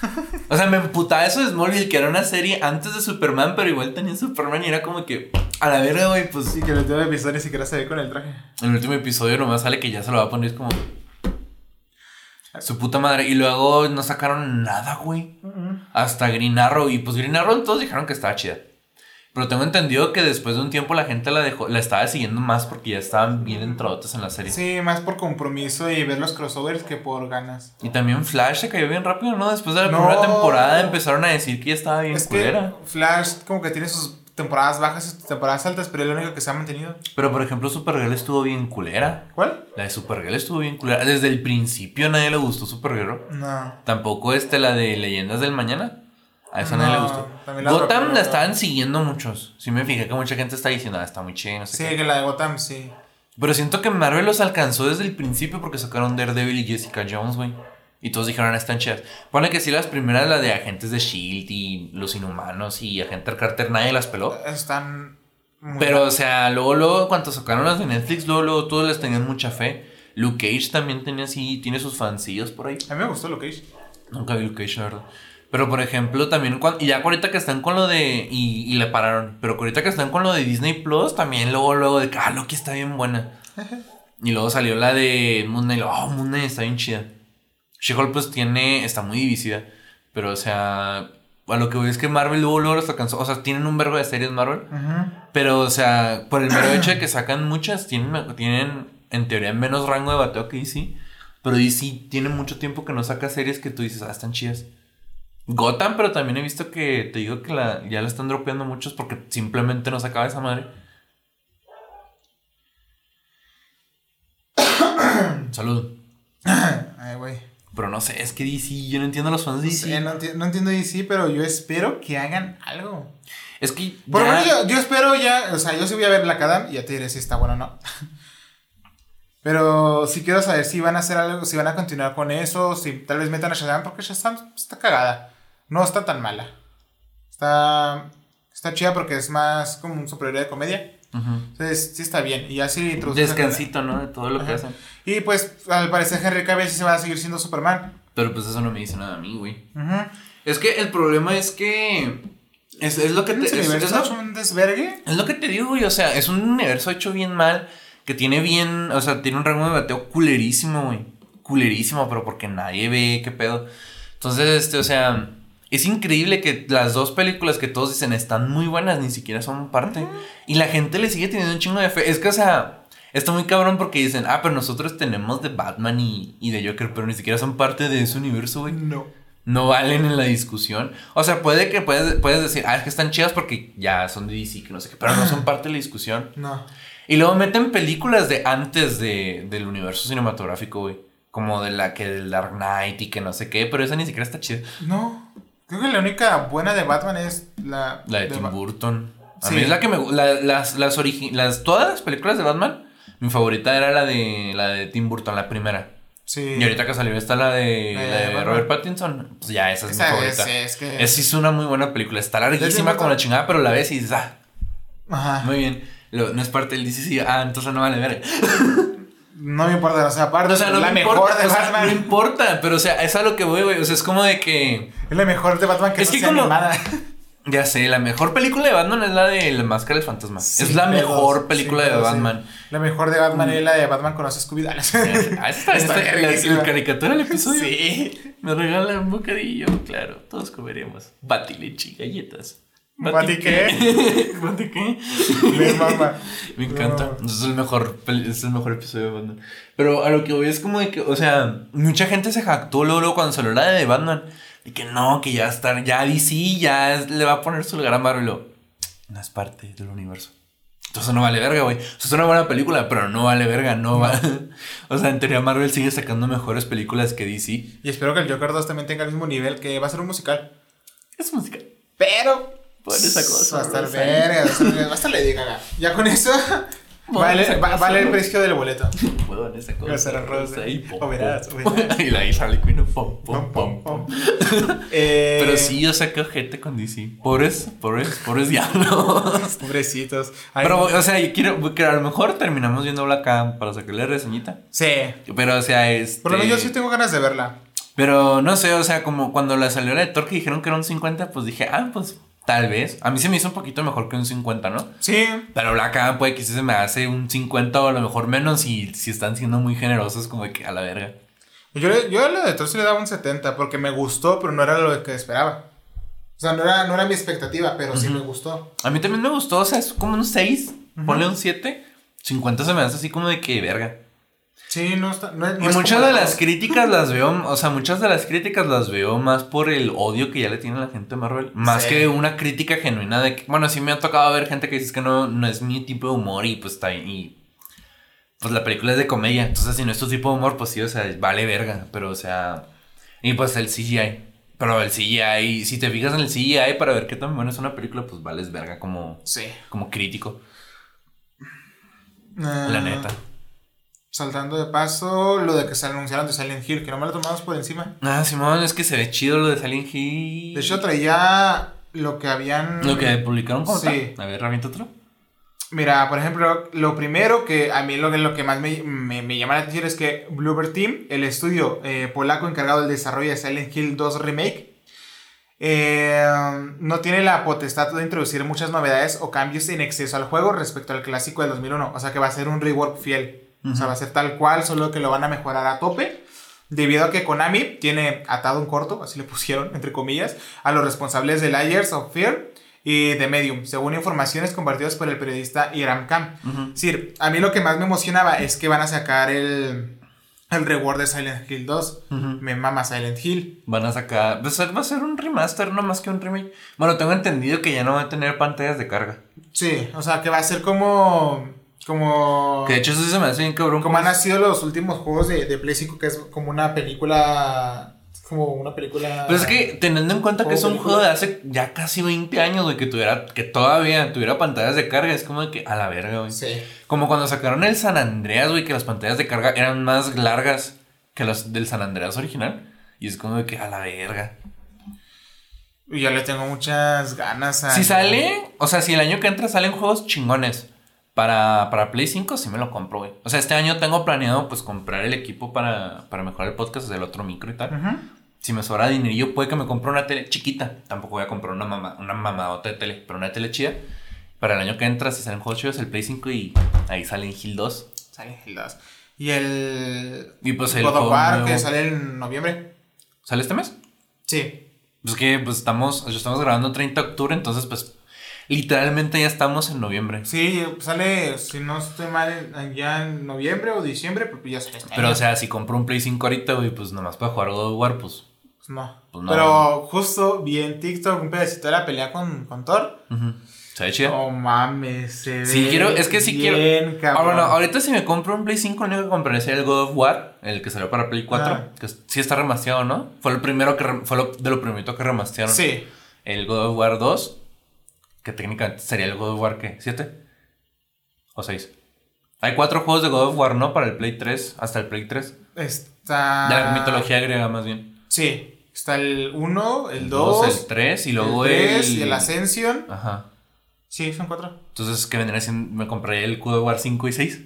O sea, me emputaba eso de Smallville, que era una serie antes de Superman, pero igual tenía Superman y era como que, a la verga, güey, pues. Sí, que el último episodio ni siquiera se ve con el traje. En el último episodio nomás sale que ya se lo va a poner como. Su puta madre. Y luego no sacaron nada, güey. Hasta Green Arrow. Y pues Green Arrow todos dijeron que estaba chida. Pero tengo entendido que después de un tiempo la gente la dejó, la estaba siguiendo más porque ya estaban bien entradotes en la serie. Sí, más por compromiso y ver los crossovers que por ganas. Y también Flash se cayó bien rápido, ¿no? Después de la No. primera temporada empezaron a decir que ya estaba bien Es culera. que Flash como que tiene sus temporadas bajas y sus temporadas altas, pero es lo único que se ha mantenido. Pero por ejemplo, Supergirl estuvo bien culera. ¿Cuál? La de Supergirl estuvo bien culera. Desde el principio nadie le gustó Supergirl. No. Tampoco este, la de Leyendas del Mañana. A esa nadie le No, gustó. la Gotham la estaban siguiendo muchos. Sí me fijé que mucha gente está diciendo, ah, está muy chida, no sé Sí, qué. que la de Gotham, sí. Pero siento que Marvel los alcanzó desde el principio porque sacaron Daredevil y Jessica Jones, güey. Y todos dijeron, ah, están chidas. Pone que sí, las primeras, la de Agentes de S.H.I.E.L.D. Y Los Inhumanos y Agente Carter, nadie las peló. Están... muy- Pero, o sea, luego, luego, cuando sacaron las de Netflix, luego, luego todos les tenían mucha fe. Luke Cage también tenía así, tiene sus fancillos por ahí. A mí me gustó que hizo. Nunca vi Luke Cage, la verdad. Pero, por ejemplo, también, cuando, y ya ahorita que están con lo de, y, y le pararon, pero ahorita que están con lo de Disney Plus, también luego, luego de que, ah, Loki está bien buena. y luego salió la de Moon Knight, oh, Moon Knight está bien chida. She-Hulk, pues, tiene, está muy dividida. Pero, o sea, a lo que voy es que Marvel luego, luego los alcanzó. O sea, tienen un verbo de series Marvel. Pero, o sea, por el mero hecho de que sacan muchas, tienen, tienen en teoría menos rango de bateo que DC. Pero DC tiene mucho tiempo que no saca series que tú dices, ah, están chidas. Gotham, pero también he visto que te digo que la, ya la están dropeando muchos porque simplemente no sacaba esa madre. Salud. Ay, güey. Pero no sé, es que DC, yo no entiendo a los fans de DC. no, enti- no entiendo DC, pero yo espero que hagan algo. Es que. Por lo ya- menos yo, yo espero ya, o sea, yo sí voy a ver Black Adam y ya te diré si está bueno o no. Pero sí quiero saber si van a hacer algo, si van a continuar con eso, si tal vez metan a Shazam, porque Shazam está cagada. No está tan mala. Está, está chida porque es más como un superhéroe de comedia. Entonces sí está bien. Y ya sí introduces a- Descansito, ¿no? De todo lo que hacen. Y pues al parecer Henry Cavill sí se va a seguir siendo Superman. Pero pues eso no me dice nada a mí, güey. Ujú. Es que el problema es que. Es, es lo que te. Ese Es, universo es lo, es un desvergue. es lo que te digo, güey. O sea, es un universo hecho bien mal. Que tiene bien. O sea, tiene un rango de bateo culerísimo, güey. Culerísimo, pero porque nadie ve qué pedo. Entonces, este, o sea. Es increíble que las dos películas que todos dicen están muy buenas, ni siquiera son parte. Y la gente le sigue teniendo un chingo de fe. Es que, o sea, está muy cabrón porque dicen, ah, pero nosotros tenemos de Batman y, y de Joker, pero ni siquiera son parte de ese universo, güey No. no valen en la discusión. O sea, puede que puedes, puedes decir, ah, es que están chidas porque ya son de DC, que no sé qué, pero no son parte de la discusión. No. Y luego meten películas de antes de, del universo cinematográfico, güey. Como de la que del Dark Knight y que no sé qué, pero esa ni siquiera está chida. No. Creo que la única buena de Batman es la. La de Tim Ba- Burton. A Sí. mí es la que me la- las, las, las Todas las películas de Batman, mi favorita era la de, la de Tim Burton, la primera. Sí. Y ahorita que salió está la de, La de la de Batman. Robert Pattinson. Pues ya, esa es mi Esa favorita. es, es que. Es, sí es una muy buena película. Está larguísima como la chingada, pero la ves y dices, ah, Ajá. muy bien. Lo- no es parte del DC, sí, ah, entonces no vale ver. No me importa, o sea, aparte O sea, no la me mejor importa, de o sea, Batman. no importa, pero o sea, es a lo que voy, güey. O sea, es como de que. Es la mejor de Batman que Es no que sea como- animada. Ya sé, la mejor película de Batman es la de La Máscara del Fantasma. Es la pedos, mejor película de sí. Batman. La mejor de Batman es la de Batman conoce Scooby Doo. Ah, esta, Está esta- la, caricatura del episodio. Sí. Me regalan un bocadillo, claro. Todos comeremos. Batileche, galletas. ¿Bati qué? ¿Bati qué? Me mama. Me encanta. No. Es el mejor, es el mejor episodio de Batman. Pero a lo que voy es como de que, o sea, mucha gente se jactó luego, luego cuando salió la de Batman. Y que no, que ya está, ya DC ya es- le va a poner su lugar a Marvel. No es parte del universo. Entonces no vale verga, güey. O sea, es una buena película, pero no vale verga, no va. o sea, en teoría Marvel sigue sacando mejores películas que DC. Y espero que el Joker 2 también tenga el mismo nivel, que va a ser un musical. Es música. Pero. Por esa cosa, Va a estar verga. Va a estar, va a estar Lady Gaga. Ya con eso. Vale, va- el precio del boleto. Puedo esa cosa. Va a ser arroz, rosa, y pom, pom. Y la hija Harley Quinn, pom, Pom, pom. Eh, Pero sí, yo saqué ojete con DC. Pobres, pobres, pobres diablos. Pobrecitos. Ay, Pero, o sea, yo quiero que a lo mejor terminamos viendo Black Adam para sacarle reseñita. Sí. Pero, o sea, este. Por lo menos yo sí tengo ganas de verla. Pero no sé, o sea, como cuando la salió la de Thor que dijeron que era un 50, pues dije, ah, pues tal vez. A mí se me hizo un poquito mejor que un 50, ¿no? Sí. Pero Black Adam puede que sí se me hace un 50 o a lo mejor menos y si están siendo muy generosos, como de que a la verga. Yo, yo a la de Thor sí le daba un 70 porque me gustó, pero no era lo que esperaba. O sea, no era, no era mi expectativa, pero sí me gustó. A mí también me gustó, o sea, es como un 6, ponle un 7. 50 se me hace así como de que verga. Sí, no está. No, no Y es muchas de la las críticas las veo, o sea, muchas de las críticas las veo más por el odio que ya le tiene la gente a Marvel. Más Sí. que una crítica genuina de que, bueno, sí me ha tocado ver gente que dice que no, no es mi tipo de humor y pues está y pues la película es de comedia. Entonces, si no es tu tipo de humor, pues sí, o sea, vale verga. Pero, o sea, y pues el CGI. Pero el CGI, si te fijas en el CGI para ver qué tan bueno es una película, pues vales verga como, Sí. como crítico. Ah, La neta. Saltando de paso, lo de que se anunciaron de Silent Hill, que no me lo tomamos por encima. Ah, Simón, es que se ve chido lo de Silent Hill. De hecho, traía lo que habían. Lo que publicaron como Sí. tal. A ver, otro. Mira, por ejemplo, lo primero que a mí lo, que- lo que más me, me- me llama la atención es que Bluebird Team, el estudio eh, polaco encargado del desarrollo de Silent Hill 2 Remake, eh, no tiene la potestad de introducir muchas novedades o cambios en exceso al juego respecto al clásico de 2001. O sea que va a ser un rework fiel. O sea, va a ser tal cual, solo que lo van a mejorar a tope. Debido a que Konami tiene atado un corto, así le pusieron, entre comillas, a los responsables de Layers of Fear y de Medium, según informaciones compartidas por el periodista Iram Khan. Es decir, a mí lo que más me emocionaba es que van a sacar el, el reward de Silent Hill 2. Ujú. Me mama Silent Hill. Van a sacar. pues, va a ser un remaster, no más que un remake. Bueno, tengo entendido que ya no va a tener pantallas de carga. Sí, o sea, que va a ser como... Como... Que de hecho, eso sí se me hace bien cabrón. Como han sido los últimos juegos de, de Play 5, que es como una película... Como una película... Pero es que teniendo en cuenta que es un Juego, juego de hace ya casi 20 años, güey, que tuviera, que todavía tuviera pantallas de carga, es como de que a la verga, güey. Sí. Como cuando sacaron el San Andreas, güey, que las pantallas de carga eran más largas que las del San Andreas original. Y es como de que a la verga. Y yo le tengo muchas ganas a... Si sale, o sea, si el año que entra salen juegos chingones para, para Play 5, sí me lo compro, güey. O sea, este año tengo planeado, pues, comprar el equipo para, para mejorar el podcast del otro micro y tal. Si me sobra dinerillo, puede que me compre una tele chiquita. Tampoco voy a comprar una, mama, una mamadota de tele, pero una tele chida. Para el año que entra, si salen juegos chidos, el Play 5 y ahí salen Hill 2. Silent Hill 2. Y el... Y pues el God of War, que sale en noviembre. ¿Sale este mes? Sí. Pues que pues estamos, estamos grabando 30 de octubre, entonces pues literalmente ya estamos en noviembre. Sí, sale, si no estoy mal, ya en noviembre o diciembre, pero ya sale este Pero año. o sea, si compro un Play 5 ahorita, güey, pues nomás para jugar God of War, pues... Pues no. Pues no. Pero justo vi en TikTok un pedacito de la pelea con, con Thor. Se ve chida. Oh mames, se ve quiero, es que quiero. bien, cabrón. bueno, ahorita si me compro un Play 5, lo único que compraré sería el God of War, el que salió para Play 4, Ah. que sí está remasteado, ¿no? Fue el primero que fue lo, de lo primero que remastearon. Sí. El God of War 2, que técnicamente sería el God of War, ¿qué? ¿7? ¿O 6? Hay cuatro juegos de God of War, ¿no? Para el Play 3, hasta el Play 3. Está. De la mitología griega, más bien. Sí. Está el 1, el dos, 2, el 3 y el luego 3 el. y el Ascension. Ajá. Sí, son cuatro. Entonces, ¿qué vendría siendo? Me compraría el God of War 5 y 6.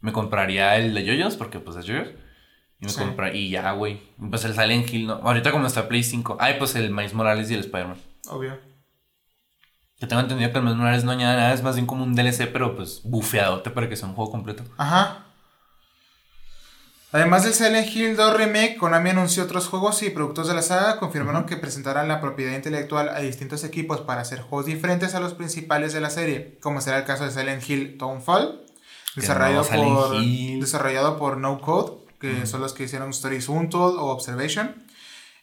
Me compraría el de Yoyos, porque pues es Yoyos. Y me Sí. compra y ya, güey. Pues el Silent Hill, ¿no? Ahorita como está Play 5. Ay, pues el Miles Morales y el Spider-Man. Obvio. Que tengo entendido que el Miles Morales no añade nada, es más bien como un DLC, pero pues bufeadote para que sea un juego completo. Ajá. Además del Silent Hill 2 Remake, Konami anunció otros juegos y productos de la saga, confirmaron que presentarán la propiedad intelectual a distintos equipos para hacer juegos diferentes a los principales de la serie, como será el caso de Silent Hill Townfall, Que desarrollado, no, Silent por, Hill. desarrollado por No Code, que son los que hicieron Stories Untold o Observation,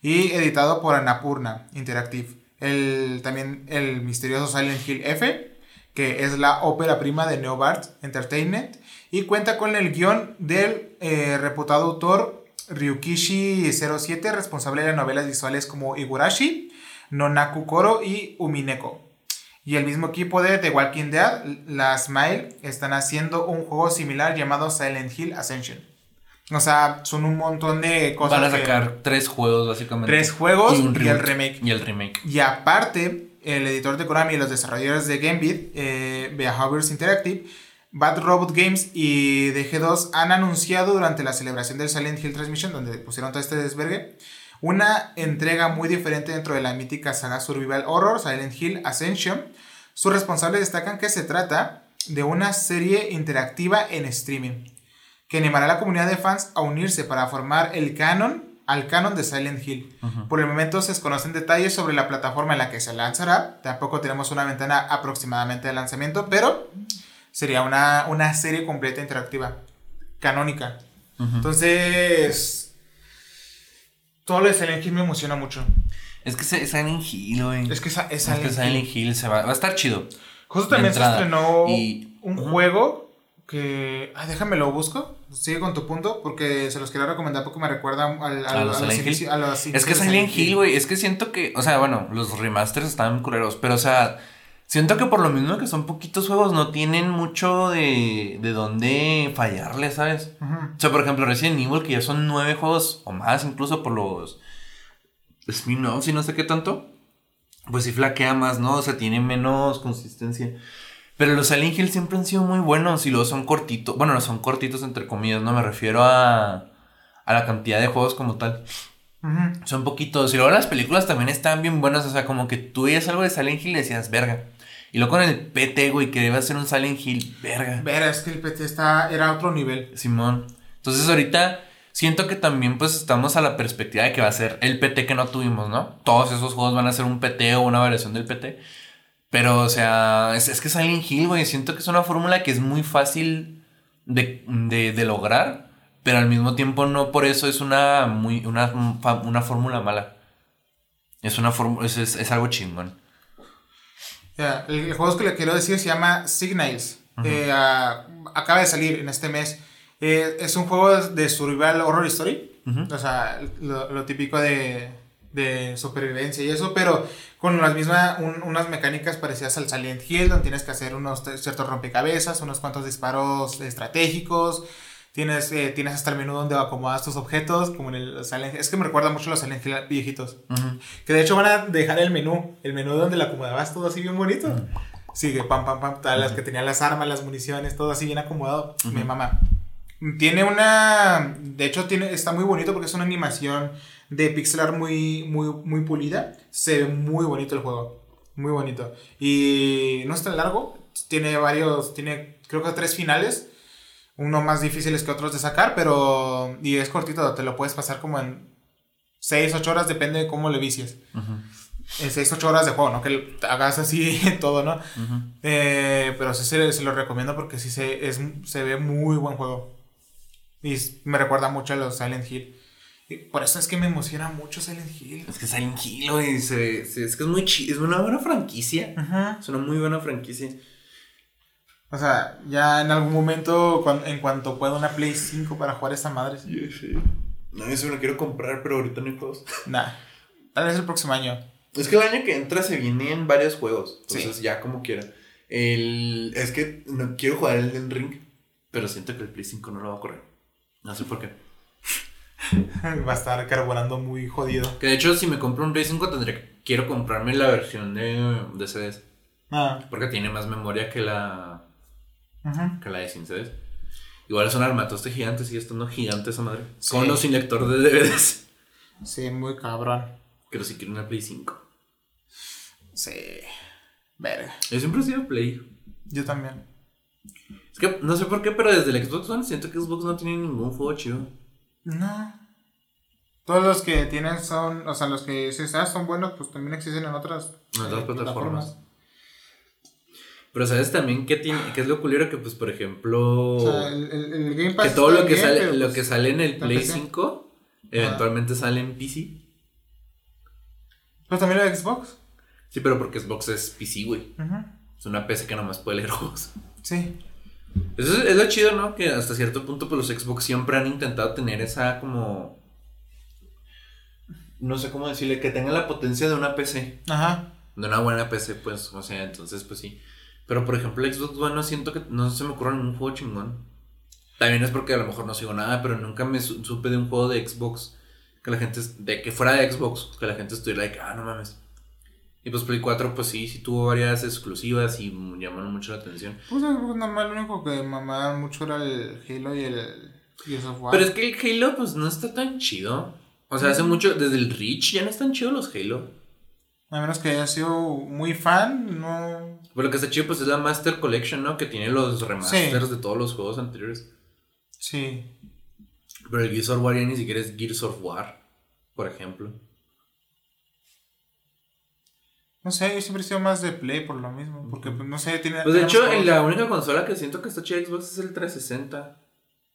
y editado por Annapurna Interactive. El, también el misterioso Silent Hill F, que es la ópera prima de Neobart Entertainment, y cuenta con el guion del eh, reputado autor Ryukishi07, responsable de novelas visuales como Igurashi, Nonaku Koro y Umineko. Y el mismo equipo de The Walking Dead, la Smile, están haciendo un juego similar llamado Silent Hill Ascension. O sea, son un montón de cosas. Van a que- sacar tres juegos, básicamente. Tres juegos un y el remake. Y el remake. Y aparte, el editor de Konami y los desarrolladores de Gambit, eh, Behaviors Interactive, Bad Robot Games y DG2 han anunciado durante la celebración del Silent Hill Transmission, donde pusieron todo este desvergue, una entrega muy diferente dentro de la mítica saga Survival Horror, Silent Hill Ascension. Sus responsables destacan que se trata de una serie interactiva en streaming. Que animará a la comunidad de fans a unirse para formar el canon al canon de Silent Hill. Por el momento se desconocen detalles sobre la plataforma en la que se lanzará. Tampoco tenemos una ventana aproximadamente de lanzamiento, pero sería una, una serie completa interactiva, canónica. Entonces, todo lo de Silent Hill me emociona mucho. Es que es Silent Hill, güey. Es que es, es Silent, Silent Hill. se va, va a estar chido. Justo también se estrenó un juego que... Ay, déjame lo busco. Sigue con tu punto porque se los quiero recomendar porque me recuerda al, a, los Silent Hill. es que Silent Hill, güey. Es que siento que... O sea, bueno, los remasters están culeros. Pero, o sea... Siento que por lo mismo que son poquitos juegos, no tienen mucho de, de dónde fallarle, ¿sabes? O sea, por ejemplo, Resident Evil, que ya son nueve juegos o más, incluso por los spin-offs y no sé qué tanto, pues sí flaquea más, ¿no? O sea, tiene menos consistencia. Pero los Silent Hill siempre han sido muy buenos y luego son cortitos. Bueno, no son cortitos entre comillas, no me refiero a, a la cantidad de juegos como tal. Son poquitos. Y luego las películas también están bien buenas. O sea, como que tú veías algo de Silent Hill y decías, verga. Y luego con el PT, güey, que debe ser un Silent Hill, verga. Verga, es que el PT está, era otro nivel. Simón. Entonces ahorita siento que también pues estamos a la perspectiva de que va a ser el PT que no tuvimos, ¿no? Todos esos juegos van a ser un PT o una variación del PT. Pero, o sea, es, es que Silent Hill, güey, siento que es una fórmula que es muy fácil de, de, lograr, pero al mismo tiempo no por eso es una, muy, una, una fórmula mala. Es, una es, es, algo chingón. el, juego que le quiero decir se llama Signals. Eh, acaba de salir en este mes. Eh, es un juego de survival horror story. O sea, lo, típico de, de, supervivencia y eso, pero con las mismas, unas mecánicas parecidas al Silent Hill, donde tienes que hacer unos ciertos rompecabezas, unos cuantos disparos estratégicos. Tienes, eh, tienes hasta el menú donde acomodas tus objetos, como en el Silent Es que me recuerda mucho a los Silent Hill viejitos. Que de hecho van a dejar el menú, el menú donde lo acomodabas todo así bien bonito. Sigue, pam, pam, pam, todas las que tenían las armas, las municiones, todo así bien acomodado. Mi mamá. Tiene una. De hecho, tiene, está muy bonito porque es una animación de pixelar muy, muy, muy pulida. Se ve muy bonito el juego. Muy bonito. Y no es tan largo. Tiene varios. Tiene, creo que tres finales. Uno más difíciles que otros de sacar, pero. Y es cortito. Te lo puedes pasar como en 6, 8 horas, depende de cómo le vicies. En 6, 8 horas de juego, no que hagas así todo, ¿no? Eh, pero sí se, se, lo recomiendo porque sí se, es, se ve muy buen juego. Y me recuerda mucho a los Silent Hill. Por eso es que me emociona mucho Silent Hill. Es que Silent Hill, güey, es que es muy chido. Es una buena franquicia. Es una muy buena franquicia. O sea, ya en algún momento, en cuanto pueda una Play 5 para jugar esa madre. Sí, sí. No, yo se lo quiero comprar, pero ahorita no hay juegos. Nah. Tal vez el próximo año. Es que el año que entra se vienen varios juegos. Entonces, ya como quiera. El, es que no quiero jugar el Ring, pero siento que el Play 5 no lo va a correr. No sé por qué. Va a estar carburando muy jodido. Que de hecho, si me compro un Play 5, tendría quiero comprarme la versión de, de CDs. Ah. Porque tiene más memoria que la. Que la de sin CDs. Igual es un armatoste gigante, sigue estando gigante esa madre. Con los sin de DVDs. Sí, muy cabrón. Pero si quiero una Play 5. Sí. Verga. Yo siempre he sido Play. Yo también. Es que no sé por qué, pero desde el Xbox One siento que Xbox no tiene ningún juego chido. No. Todos los que tienen son, o sea, los que si son buenos, pues también existen en otras, en otras eh, plataformas. Pero sabes también qué tiene, qué es lo culero que pues por ejemplo, o sea, el, el, Game Pass que todo lo que sale, lo que pues, sale en el Play 5 eventualmente sale en PC. Pero también en Xbox. Sí, pero porque Xbox es PC, güey. Es una PC que nomás puede leer juegos. Sí. Eso es, lo chido, ¿no? Que hasta cierto punto, pues los Xbox siempre han intentado tener esa como. No sé cómo decirle, que tenga la potencia de una PC. Ajá. De una buena PC, pues, o sea, entonces, pues sí. Pero por ejemplo, Xbox One no siento que. No se me ocurre ningún juego chingón. También es porque a lo mejor no sigo nada, pero nunca me supe de un juego de Xbox que la gente. De que fuera de Xbox, que la gente estuviera like, ah, no mames. Y pues Play 4, pues sí, sí tuvo varias exclusivas y llamaron mucho la atención. Pues normal, lo único que mamaban mucho era el Halo y el Gears of War. Pero es que el Halo, pues no está tan chido. O sea, hace mucho, desde el Reach ya no están chidos los Halo. A menos que haya sido muy fan, no. Pero lo que está chido, pues es la Master Collection, ¿no? Que tiene los remasters de todos los juegos anteriores. Sí. Pero el Gears of War ya ni siquiera es Gears of War, por ejemplo. No sé, yo siempre he sido más de Play por lo mismo. Porque, pues, no sé, tiene. Pues de hecho, en la única consola que siento que está chida Xbox es el 360.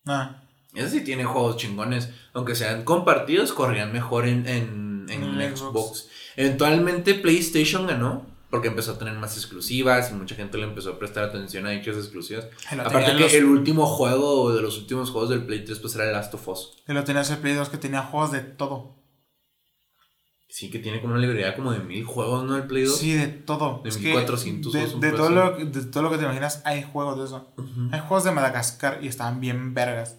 Ah, Ese sí tiene juegos chingones. Aunque sean compartidos, corrían mejor en, en, en Xbox. Xbox. Eventualmente PlayStation ganó. Porque empezó a tener más exclusivas y mucha gente le empezó a prestar atención a dichas exclusivas. lo Aparte que los- el último juego de los últimos juegos del Play 3 pues era el Last of Us. y lo tenías el Play 2 que tenía juegos de todo. Sí, que tiene como una librería como de mil juegos, ¿no? El Play 2. Sí, de todo. De Es que 1400 de, juegos, un de pedo todo lo, de todo lo que te imaginas, hay juegos de eso. Hay juegos de Madagascar y estaban bien vergas.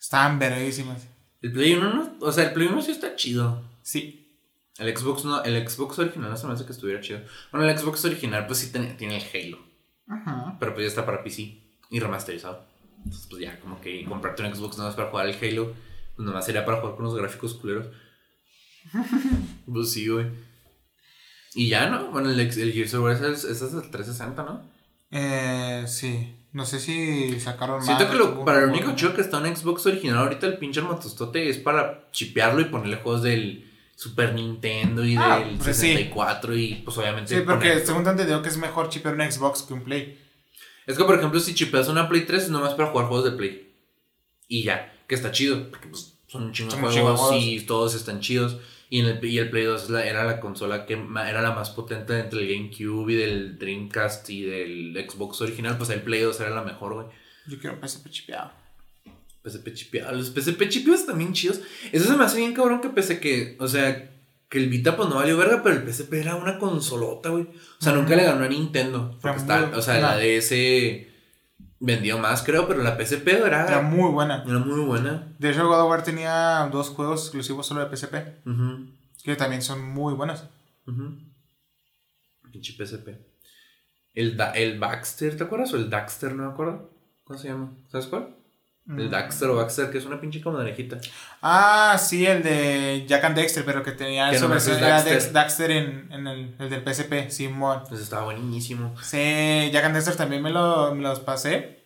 Estaban verguísimas. El Play 1 no, o sea, el Play 1 sí está chido. Sí. El Xbox no, el Xbox original no se me hace que estuviera chido. Bueno, el Xbox original pues sí tiene, tiene el Halo, Ajá. pero pues ya está para PC y remasterizado. Entonces pues ya como que comprarte un Xbox nomás para jugar el Halo, pues nomás sería para jugar con los gráficos culeros. Pues sí, güey. Y ya, ¿no? Bueno, el, el Gears of War es, el- es el 360, ¿no? Eh, sí. No sé si sacaron Siento más. que lo, para el único chido que está en Xbox original ahorita el pinche matostote es para chipearlo y ponerle juegos del Super Nintendo y Ah, del pues sí. 64 y pues obviamente... Sí, porque poner- según te entendido que es mejor chipear un Xbox que un Play. Es que por ejemplo si chipeas una Play 3 es nomás para jugar juegos de Play. Y ya, que está chido, porque pues son un chingo de juegos juegos. y todos están chidos. Y, en el, y el Play 2 es la- era la consola que era la más potente entre el GameCube y del Dreamcast y del Xbox original. Pues el Play 2 era la mejor, güey. Yo quiero un PSP chipeado. PSP chipeados. Los PSP chipeados también chidos. Eso se me hace bien cabrón que pese que, o sea, que el Vita pues no valió verga, pero el PSP era una consolota, güey. O sea, nunca le ganó a Nintendo. Porque está, o sea, no. la DS vendió más, creo, pero la PSP era, Era muy buena. era muy buena. De hecho, God of War tenía dos juegos exclusivos solo de PSP. Ujú, Que también son muy buenos. ujú. Pinche PSP. El, Da- el Baxter, ¿te acuerdas? O el Daxter, no me acuerdo. ¿Cómo se llama? ¿Sabes cuál? El Mm. Daxter o Baxter, que es una pinche como de orejita. Ah, sí, el de Jack and Dexter, pero que tenía versión era Daxter. Daxter en, en el, el del PSP, Simón. Pues estaba buenísimo. Sí, Jack and Dexter también me, lo, me los pasé.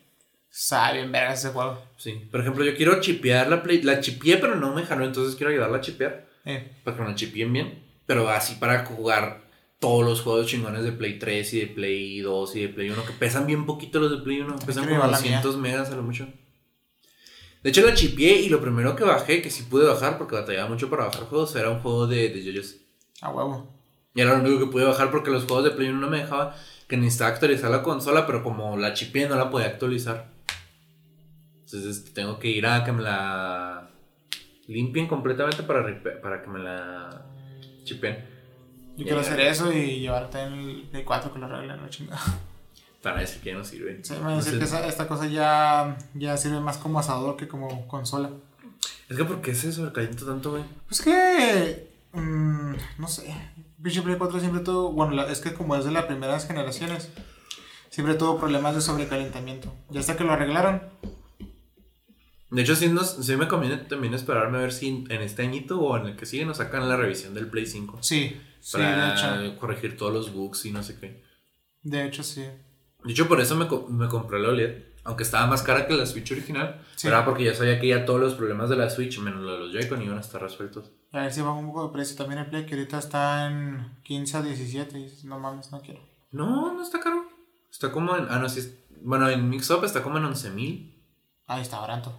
Sabe bien vergas ese juego. Sí, por ejemplo, yo quiero chipear la Play. La chipié, pero no me jaló, entonces quiero ayudarla a chipear. Eh, Para que me la chipien bien. Pero así para jugar todos los juegos chingones de Play 3 y de Play 2 y de Play 1. Que pesan bien poquito los de Play 1. Pesan como llevar la mía. 200 megas a lo mucho. De hecho, la chipié y lo primero que bajé, que sí pude bajar porque batallaba mucho para bajar juegos, era un juego de, de JoJo's. a huevo. Y era lo único que pude bajar porque los juegos de Play 1 no me dejaban. Que necesitaba actualizar la consola, pero como la chipié no la podía actualizar. Entonces este, tengo que ir a que me la limpien completamente para, para que me la chipen. Yo quiero hacer eso y llevarte el Play 4 que lo arreglen, la chingada. Para decir que ya no sirve. Sí, me Entonces, decir que esa- esta cosa ya, ya sirve más como asador que como consola. Es que ¿por qué se sobrecalienta tanto, güey? Pues que. mm, no sé. Pinche Play 4 siempre tuvo. Bueno, la- es que como es de las primeras generaciones, siempre tuvo problemas de sobrecalentamiento. Ya hasta que lo arreglaron. De hecho, sí, nos, sí me conviene también esperarme a ver si en este añito o en el que sigue nos sacan la revisión del Play 5. Sí, sí, para hecho. corregir todos los bugs y no sé qué. De hecho, sí. De hecho, por eso me, me compré la OLED. Aunque estaba más cara que la Switch original. Sí. Era porque ya sabía que ya todos los problemas de la Switch, menos los de los Joy-Con, iban a estar resueltos. A ver si baja un poco de precio también el Play, que ahorita está en 15 a 17. Y dices, no mames, no quiero. No, no está caro. Está como en. Ah, no, sí. es- bueno, en Mixup está como en 11.000. Ahí está barato.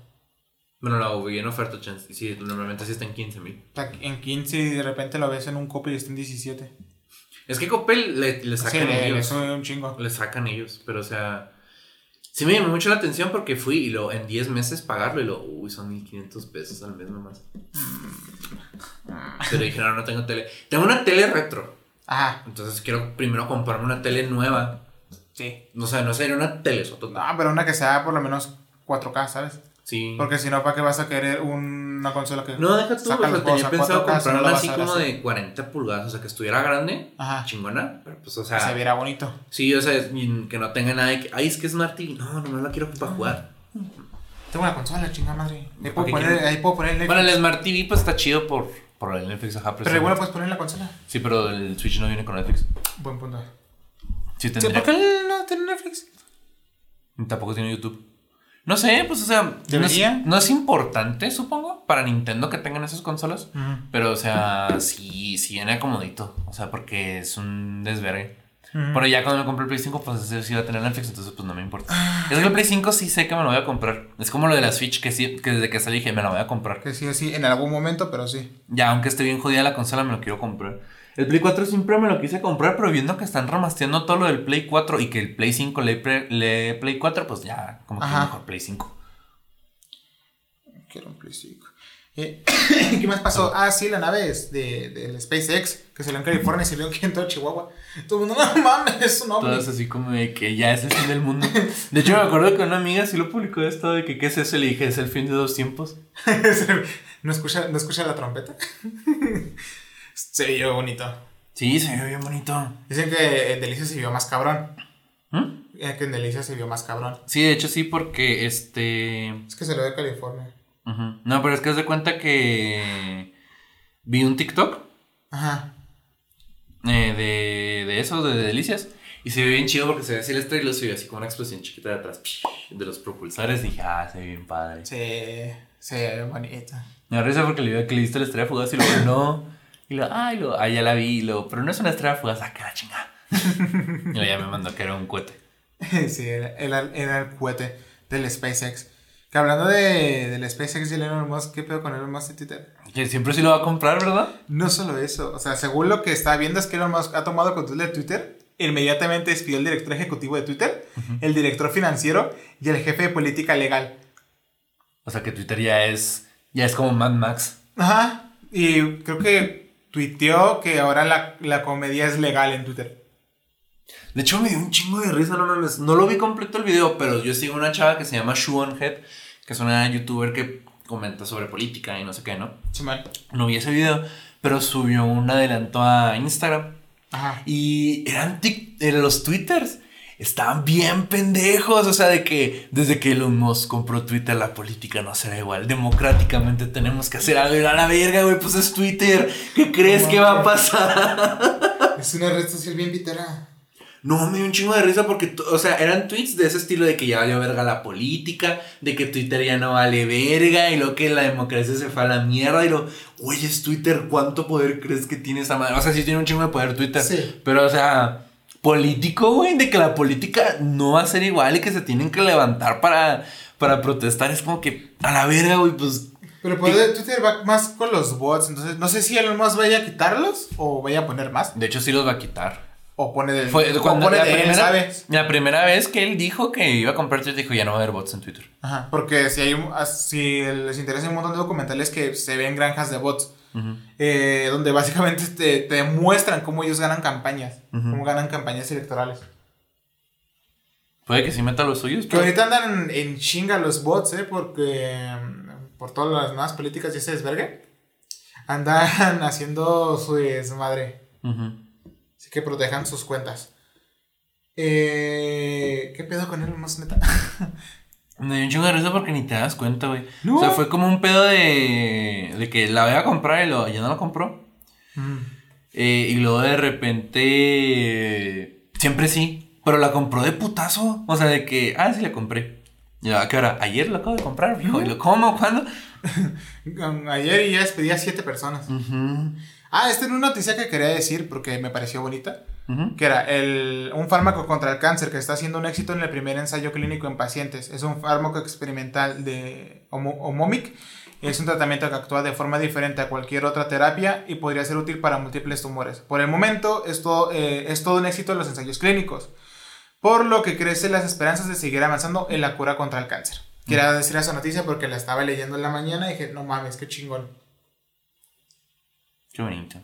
Bueno, la vi en oferta, chance. y Sí, normalmente sí está en 15.000. Está en 15 y de repente lo ves en un copy y está en 17. Es que Coppel le, le sacan ellos. sube un chingo. Le sacan ellos. Pero, o sea. Sí me llamó mucho la atención porque fui y lo en 10 meses pagarlo y lo. Uy, son 1.500 pesos al mes nomás. Pero dijeron, no tengo tele. Tengo una tele retro. Ajá, Entonces quiero primero comprarme una tele nueva. sí. No sé, no sería una tele sotota. No, pero una que sea por lo menos 4K, ¿sabes? Sí. Porque si no, ¿para qué vas a querer una consola que. No, deja tú, o saca sea, los juegos tenía pensado 4K, si no comprar lo una vas así como así? de 40 pulgadas, o sea, que estuviera grande, Ajá. chingona, pero pues, o Que se sea, viera bonito. sí, o sea, que no tenga nada de que, ay, es que es Smart TV, no, no la quiero para jugar. Tengo una consola, chingada madre. Ahí ¿Para puedo poner, ahí puedo poner el Bueno, el Smart TV pues está chido por, por el Netflix, ajá, Pero igual puedes poner en la consola. Sí, pero el Switch no viene con Netflix. Buen punto. Sí, Sí, tendría. ¿Por qué no tiene Netflix? Tampoco tiene YouTube. No sé, pues o sea, no es, ¿Debería? no es importante, supongo, para Nintendo que tengan esas consolas. Pero, o sea, sí, sí viene acomodito. O sea, porque es un desvergue. Ujú. Pero ya cuando me compré el Play 5, pues ese sí va a tener Netflix, entonces pues no me importa. Ah. Es que el Play 5 sí sé que me lo voy a comprar. Es como lo de la Switch, que sí, que desde que salí dije, me la voy a comprar. Que sí, sí, en algún momento, pero sí. Ya, aunque esté bien jodida la consola, me lo quiero comprar. El Play 4 siempre me lo quise comprar, pero viendo que están remasteando todo lo del Play 4 y que el Play 5 le, pre- le Play 4, pues ya, como que Ajá. mejor Play 5. Quiero un Play 5. Eh, ¿Qué más pasó? Ah, sí, la nave es de, del SpaceX, que salió en California y salió aquí en todo Chihuahua. Todo el mundo, no mames, es un. Todas así como de que ya es el fin del mundo. De hecho, me acuerdo que una amiga sí lo publicó esto de que qué es eso y le dije, es el fin de dos tiempos. ¿No escucha, ¿No escucha la trompeta? se vio bonito. Sí, se ve bien bonito. Dicen que en Delicia se vio más cabrón. ¿Mm? Eh, Que en Delicia se vio más cabrón. Sí, de hecho sí, porque este... Es que se lo de California. ujú. No, pero es que haz de cuenta que vi un TikTok Ajá. eh, de, de eso, de, delicias. Y se ve bien chido porque se ve así el estrella y luego se ve así como una explosión chiquita de atrás de los propulsores. Y dije, ah, se ve bien padre. Se, se ve bonito. Me da risa porque le digo que le diste la estrella fugaz y luego no. Y luego, ay, luego, ah, ya la vi. Y luego, pero no es una estrella fugaz, ah, que la chingada. y ya me mandó que era un cohete. sí, era, era- era el cohete del SpaceX. Que hablando de, del SpaceX y el Elon Musk, ¿qué pedo con Elon Musk y Twitter? Que siempre sí lo va a comprar, ¿verdad? No solo eso, o sea, según lo que está viendo es que Elon Musk ha tomado control de Twitter, inmediatamente despidió al director ejecutivo de Twitter, el director financiero y el jefe de política legal. O sea que Twitter ya es, ya es como Mad Max. Ajá, y creo que tuiteó que ahora la, la comedia es legal en Twitter. De hecho, me dio un chingo de risa, no. No lo vi completo el video, pero yo sigo una chava que se llama Shuon Head, que es una youtuber que comenta sobre política y no sé qué, ¿no? No vi ese video, pero subió un adelanto a Instagram. Ajá. Y eran tic- eran los twitters. Estaban bien pendejos. O sea, de que desde que Elon Musk compró Twitter, la política no será igual. Democráticamente tenemos que hacer algo. Y a la verga, güey, pues es Twitter. ¿Qué crees No que va a pasar? Es una red social bien pitera. No, me dio un chingo de risa porque, o sea, eran tweets de ese estilo de que ya valió verga la política, de que Twitter ya no vale verga y lo que la democracia se fue a la mierda y lo, oye, es Twitter, ¿cuánto poder crees que tiene esa madre? O sea, sí tiene un chingo de poder Twitter, Sí. pero, o sea, político, güey, de que la política no va a ser igual y que se tienen que levantar para, para protestar, es como que, a la verga, güey, pues, Pero de Twitter va más con los bots, entonces no sé si Elon Musk vaya a quitarlos o vaya a poner más. de hecho sí los va a quitar. O pone del. Fue o cuando pone la de él, primera, ¿sabes? la primera vez que él dijo que iba a comprar Twitter, dijo, ya no va a haber bots en Twitter. Ajá, porque si, hay un- si les interesa un montón de documentales que se ven granjas de bots, Eh, donde básicamente te, te muestran cómo ellos ganan campañas, cómo ganan campañas electorales. Puede que sí meta los suyos. Que ahorita andan en chinga los bots, ¿eh? Porque mm, por todas las nuevas políticas y ese desvergue, andan haciendo su desmadre. Así que protejan sus cuentas. Eh, ¿Qué pedo con Elon Musk, neta? Me dio un chingo de risa porque ni te das cuenta, güey. No. O sea, fue como un pedo de, de que la voy a comprar y lo, ya no la compró. Mm. Eh, y luego de repente. Siempre sí. Pero la compró de putazo. O sea, de que. Ah, sí la compré. Y ¿a qué hora? Ayer la acabo de comprar, viejo. Y lo, ¿Cómo? ¿Cuándo? Ayer ya despedí a siete personas. Ah, esta era una noticia que quería decir porque me pareció bonita. Que era el, un fármaco contra el cáncer que está haciendo un éxito en el primer ensayo clínico en pacientes. Es un fármaco experimental de Homomic. Es un tratamiento que actúa de forma diferente a cualquier otra terapia y podría ser útil para múltiples tumores. Por el momento, esto eh, es todo un éxito en los ensayos clínicos. Por lo que crecen las esperanzas de seguir avanzando en la cura contra el cáncer. Quería decir esa noticia porque la estaba leyendo en la mañana y dije, no mames, qué chingón. Qué bonito.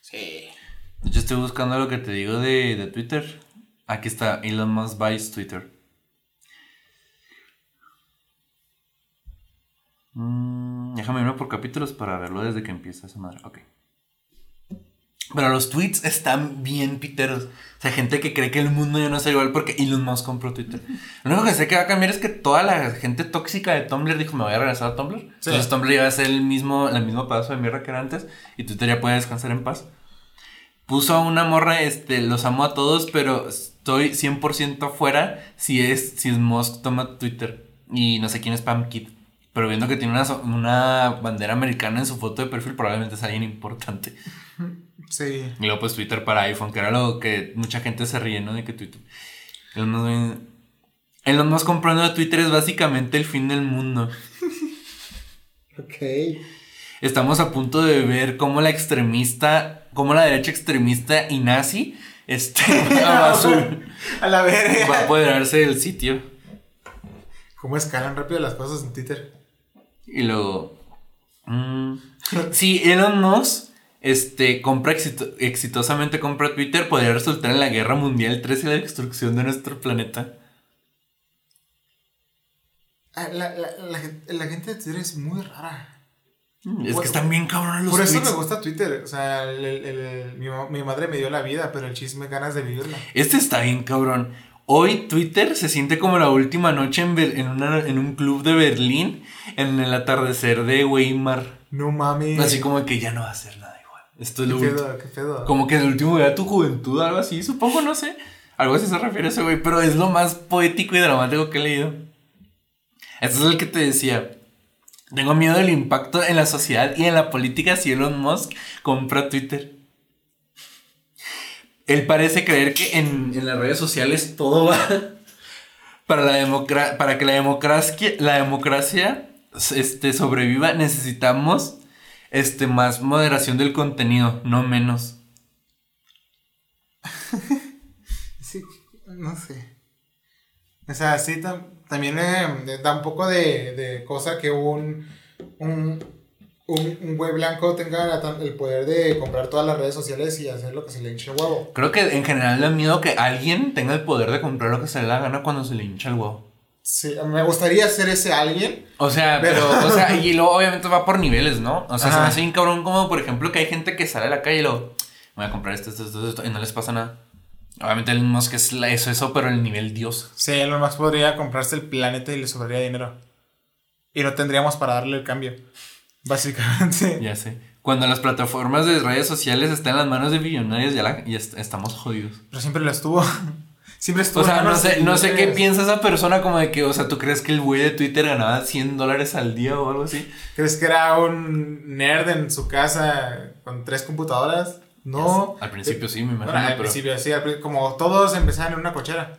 Sí. Yo estoy buscando lo que te digo de, de Twitter. Aquí está, Elon Musk buys Twitter. Mm, déjame irme por capítulos para verlo desde que empieza esa madre. Ok. Pero los tweets están bien piteros. O sea, gente que cree que el mundo ya no es igual porque Elon Musk compró Twitter. Lo único que sé que va a cambiar es que toda la gente tóxica de Tumblr dijo me voy a regresar a Tumblr. Sí. Entonces Tumblr ya va a ser el mismo, el mismo pedazo de mierda que era antes. Y Twitter ya puede descansar en paz. Puso a una morra, este, los amo a todos, pero estoy 100% afuera si es, si es Musk toma Twitter. y no sé quién es Pam Kid. Pero viendo que tiene una, una bandera americana en su foto de perfil, probablemente es alguien importante. Sí. Y luego pues Twitter para iPhone, que era lo que mucha gente se ríe, ¿no? De que Twitter... Elon Musk, Elon Musk comprando Twitter es básicamente el fin del mundo. Ok. Estamos a punto de ver cómo la extremista, cómo la derecha extremista y nazi, este, a la verga. va a apoderarse del sitio. ¿Cómo escalan rápido las cosas en Twitter? Y luego. mm, si Elon Musk este, compra exito- exitosamente compra Twitter, podría resultar en la guerra mundial 3 y la destrucción de nuestro planeta. Ah, La, la, la, la gente de Twitter es muy rara. Es que están bien cabrones los Por eso tweets. me gusta Twitter. O sea, el- el- el- mi, mi madre me dio la vida, pero el chisme ganas de vivirla. Este está bien cabrón. Hoy Twitter se siente como la última noche en, en, una- en un club de Berlín en el atardecer de Weimar. No mami. Así como que ya no va a ser nada igual. Esto es ¿Qué lo último. Como que el último día de tu juventud, algo así, supongo, no sé. Algo así se refiere a ese güey, pero es lo más poético y dramático que he leído. Este es el que te decía. Tengo miedo del impacto en la sociedad y en la política si Elon Musk compra Twitter. Él parece creer que en, en las redes sociales todo va para, la para que la democracia, la democracia este, sobreviva. Necesitamos este, más moderación del contenido, no menos. Sí, no sé. O sea, sí, también eh, da un poco de, de cosa que un, un, un, un güey blanco tenga el poder de comprar todas las redes sociales y hacer lo que se le hinche el huevo. Creo que en general da miedo que alguien tenga el poder de comprar lo que se le da la gana cuando se le hincha el huevo. Sí, me gustaría ser ese alguien. O sea, pero, Pero- o sea, y luego obviamente va por niveles, ¿no? O sea, se me Ajá. hace bien cabrón como, por ejemplo, que hay gente que sale a la calle y lo voy a comprar esto, esto, esto, esto, y no les pasa nada. Obviamente el Musk es eso, eso, pero el nivel Dios. Sí, Elon Musk podría comprarse el planeta y le sobraría dinero. Y no tendríamos para darle el cambio. Básicamente. Ya sé. Cuando las plataformas de redes sociales están en las manos de billonarios, ya, la- ya est- estamos jodidos. Pero siempre lo estuvo. Siempre estuvo. O sea, no sé, no sé qué piensa esa persona como de que, o sea, ¿tú crees que el güey de Twitter ganaba 100 dólares al día o algo así? ¿Crees que era un nerd en su casa con tres computadoras? No. Al principio sí, me imagino, Bueno, al pero... principio sí, al como todos empezaron en una cochera,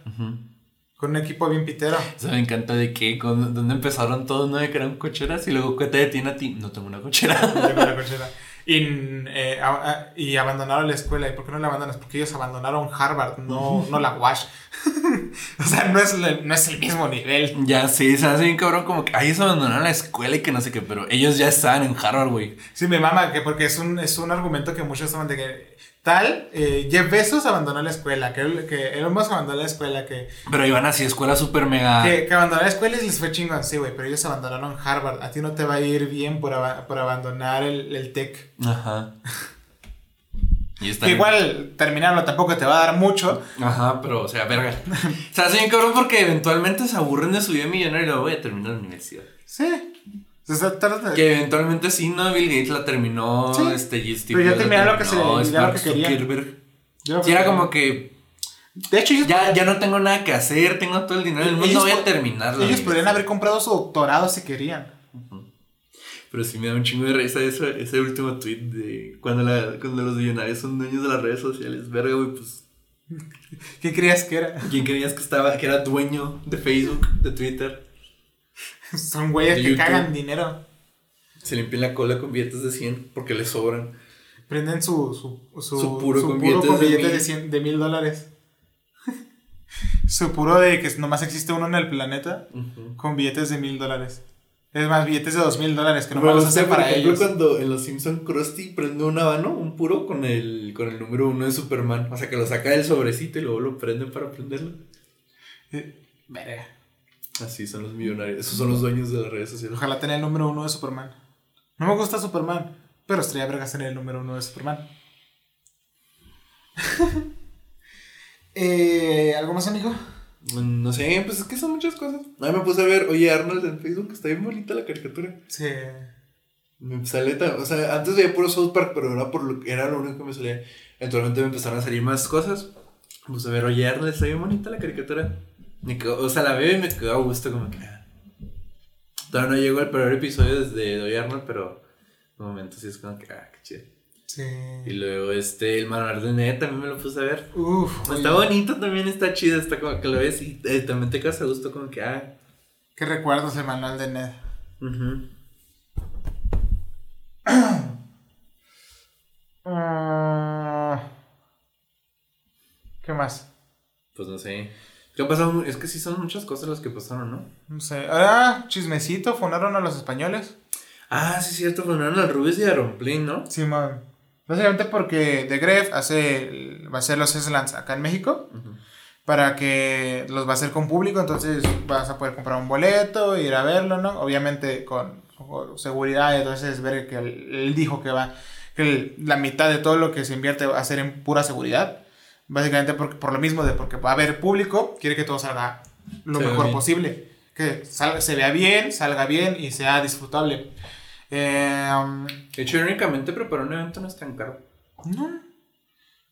con un equipo bien pitero. Eso me encanta de que, con, ¿dónde empezaron todos, no? De que eran cocheras y luego, ¿qué te detiene a ti? No tengo una cochera. Llegó la cochera. Y, eh, a- a- y abandonaron la escuela. ¿Y por qué no la abandonas? Porque ellos abandonaron Harvard, no, no la Wash. o sea, no es, el- no es el mismo nivel. ya sí, se hace bien cabrón como que, ay, ellos abandonaron la escuela y que no sé qué, pero ellos ya estaban en Harvard, güey. Sí, me mama, que porque es un, es un argumento que muchos toman de que tal, eh, Jeff Bezos abandonó la escuela, que, que Elon Musk abandonó la escuela, que, Pero iban así, escuela súper mega... que, que abandonó la escuela y les fue chingón. Sí, güey, pero ellos abandonaron Harvard. A ti no te va a ir bien por, por abandonar el, el tech. Ajá. Y están Que igual terminarlo tampoco te va a dar mucho. Ajá, pero, o sea, verga. O sea, hace bien cabrón porque eventualmente se aburren de su vida millonaria y luego voy a terminar la universidad. Sí. Que eventualmente sí, ¿no? Bill Gates la terminó, Sí. este. Pero ya terminaron lo que se- terminó, ya lo que. Zuckerberg. Yo- Sí, era como que De hecho, ellos, ya, ya no tengo nada que hacer, tengo todo el dinero del mundo, Ellos voy a po- terminar la ellos podrían haber comprado su doctorado si querían. Pero sí me da un chingo de risa ese, ese último tweet de cuando, la, cuando los millonarios son dueños de las redes sociales. Verga, güey, pues. ¿Qué creías que era? ¿Quién creías que estaba, que era dueño de Facebook, de Twitter? Son güeyes De que YouTube. cagan dinero. Se limpian la cola con billetes de 100 porque les sobran. Prenden su, su, su, Su puro con con billetes de billetes de, mil. 100 de mil dólares. su puro de que nomás existe uno en el planeta con billetes de mil dólares. Es más, billetes de dos mil dólares que no Me los gusta, hacen por para ejemplo, ellos. cuando en los Simpson Krusty prende un habano, un puro, con el, con el número uno de Superman. O sea, que lo saca del sobrecito y luego lo prende para prenderlo. Eh, verga. Así son los millonarios. Esos son los dueños de las redes sociales. Ojalá tener el número uno de Superman. No me gusta Superman, pero estaría vergas tener el número uno de Superman. eh, ¿Algo más, amigo? No sé, pues es que son muchas cosas. A mí me puse a ver, oye, Arnold en Facebook, está bien bonita la caricatura. Sí. Me sale tan- o sea, antes veía puro South Park, pero era, por lo, era lo único que me salía. Eventualmente me empezaron a salir más cosas. Me puse a ver, oye, Arnold, está bien bonita la caricatura. Me quedó- o sea, la veo y me quedó a gusto, como que. ah. Todavía no llegó el peor episodio de Doy Arnold, pero de momento sí es como que, ah, qué chido. Sí. Y luego este, el manual de Ned también me lo puse a ver. Uf, Está oye, bonito también, está chido, está como que lo ves y eh, también te causa gusto como que, ah. Qué recuerdos el manual de Ned. ujú. Ah, ¿Qué más? Pues no sé. ¿Qué ha pasado? Es que sí son muchas cosas las que pasaron, ¿no? No sé. Ahora, chismecito, funaron a los españoles. Ah, sí, es cierto, fueron a Rubius y a Romplin, ¿no? Simón. Básicamente porque The Gref hace, va a hacer los Slants acá en México. Para que los va a hacer con público, entonces vas a poder comprar un boleto, ir a verlo, ¿no? Obviamente con, con seguridad, entonces ver que él, él dijo que va, que el- la mitad de todo lo que se invierte va a ser en pura seguridad. Básicamente por, por lo mismo de porque va a haber público, quiere que todo salga lo Se mejor posible. Que salga, se vea bien, salga bien y sea disfrutable. Eh, De hecho, irónicamente preparar un evento no es tan caro. no.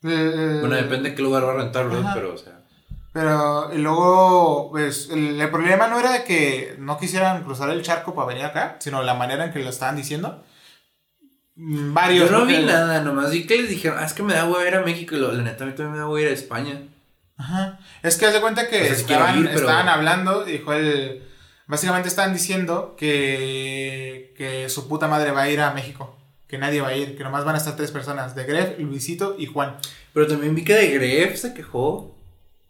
Eh, Bueno, depende de qué lugar va a rentar, ¿verdad? Ajá. Pero, o sea. Pero y luego, pues, el, el problema no era de que no quisieran cruzar el charco para venir acá, sino la manera en que lo estaban diciendo. Mm, Varios. Yo no vi nada, nomás vi que les dijeron, ah, es que me da huevo ir a México. Y lo, la neta, a mí también me da huevo ir a España. Ajá. Es que haz de cuenta que O sea, estaban, ir, pero- estaban hablando, dijo el. Básicamente estaban diciendo que, que su puta madre va a ir a México. Que nadie va a ir, que nomás van a estar tres personas: de Gref, Luisito y Juan. Pero también vi que de Gref se quejó.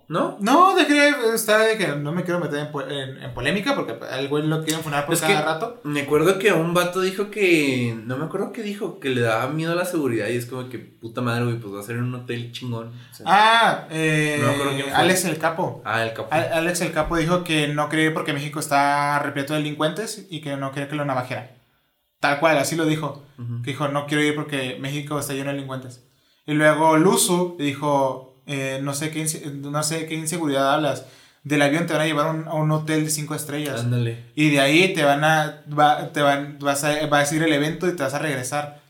¿No? No, de Gref está de que no me quiero meter en, po- en- en polémica porque al güey lo quieren funar por Es cada que- rato. Me acuerdo que un vato dijo que. No me acuerdo qué dijo, que le daba miedo a la seguridad. Y es como que puta madre, güey, pues va a ser un hotel chingón. O sea, Ah, eh, No me acuerdo quién fue. Alex el Capo. ah, el capo. Al- Alex el Capo dijo que no cree porque México está repleto de delincuentes y que no quiere que lo navajeran. Tal cual, así lo dijo. Que dijo, no quiero ir porque México está lleno de delincuentes. Y luego Luzu dijo, eh, no, sé qué, no sé qué inseguridad hablas. Del avión te van a llevar a un, a un hotel de cinco estrellas. Ándale. Y de ahí te van a, va, te van, vas a, va a el evento y te vas a regresar.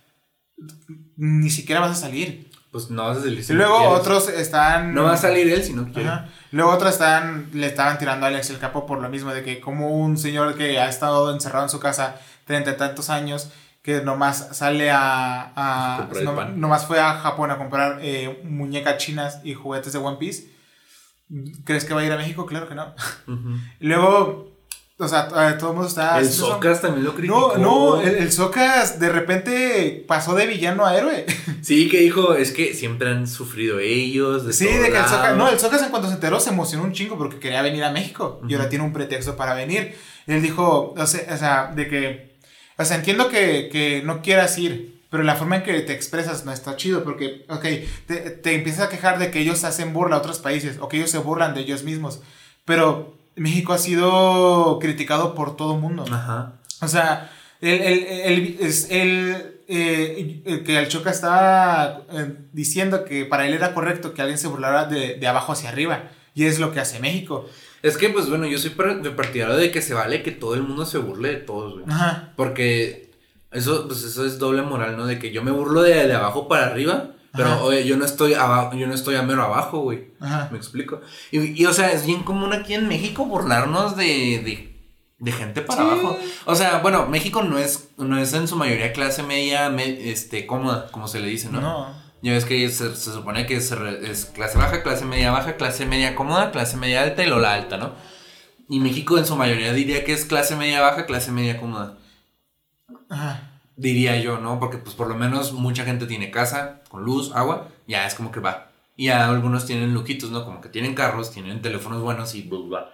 Ni siquiera vas a salir. Pues no vas a salir. si Y no luego otros están... No va a salir él si no quiere. Ajá. Luego otros están, le estaban tirando a Alex el Capo por lo mismo, de que como un señor que ha estado encerrado en su casa treinta y tantos años, que nomás sale a... a nomás fue a Japón a comprar eh, muñecas chinas y juguetes de One Piece. ¿Crees que va a ir a México? Claro que no. Luego, o sea, eh, todo el mundo está... el. Socas también lo criticó. No, no, el, el Socas de repente pasó de villano a héroe. Sí, que dijo, es que siempre han sufrido ellos. De Sí, de que el Socas, no, el Socas en cuanto se enteró se emocionó un chingo porque quería venir a México y ahora tiene un pretexto para venir. Y él dijo, o sea, o sea, de que, o sea, entiendo que, que no quieras ir, pero la forma en que te expresas no está chido porque, ok, te, te empiezas a quejar de que ellos hacen burla a otros países o que ellos se burlan de ellos mismos, pero México ha sido criticado por todo el mundo. Ajá. O sea, el, el, el- es el, eh, el que el Choca estaba eh, diciendo que para él era correcto que alguien se burlara de, de abajo hacia arriba. Y es lo que hace México. Es que, pues bueno, yo soy partidario de que se vale que todo el mundo se burle de todos, güey. Ajá. Porque eso, pues eso es doble moral, ¿no? De que yo me burlo de, de abajo para arriba, pero Ajá. oye, yo no estoy abajo, yo no estoy a mero abajo, güey. Ajá. Me explico. Y, y, o sea, es bien común aquí en México burlarnos de, de, de gente para Sí. abajo. O sea, bueno, México no es, no es en su mayoría clase media, me- este, cómoda, como se le dice, ¿no? No. Ya ves que se, se supone que es clase baja, clase media baja, clase media cómoda, clase media alta y Lola alta, ¿no? Y México en su mayoría diría que es clase media baja, clase media cómoda. Diría yo, ¿no? Porque pues por lo menos mucha gente tiene casa, con luz, agua, ya es como que va. Y ya algunos tienen lujitos, ¿no? Como que tienen carros, tienen teléfonos buenos y bla, bla.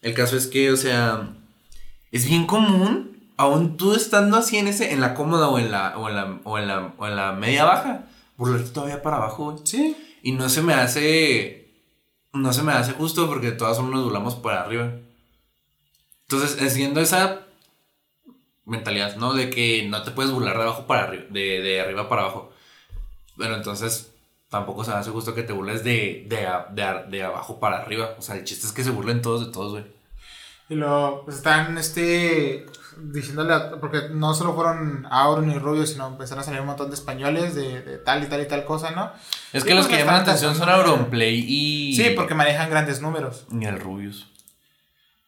El caso es que, o sea, es bien común, aún tú estando así en ese, en la cómoda o en la, o en la, o en la, o en la media baja, burlarte todavía para abajo, güey. Sí. Y no se me hace, no se me hace justo porque todas solo nos burlamos para arriba. Entonces, haciendo esa mentalidad, ¿no? De que no te puedes burlar de abajo para arriba, de, de arriba para abajo. Pero entonces, tampoco se me hace justo que te burles de, de, de, de abajo para arriba. O sea, el chiste es que se burlen todos de todos, güey. Y lo pues, están este diciéndole a- porque no solo fueron Auro ni Rubio, sino empezaron a salir un montón de españoles de, de tal y tal y tal cosa, ¿no? Es que los que llaman la atención son Auronplay y... Sí, porque manejan grandes números. Y el Rubius.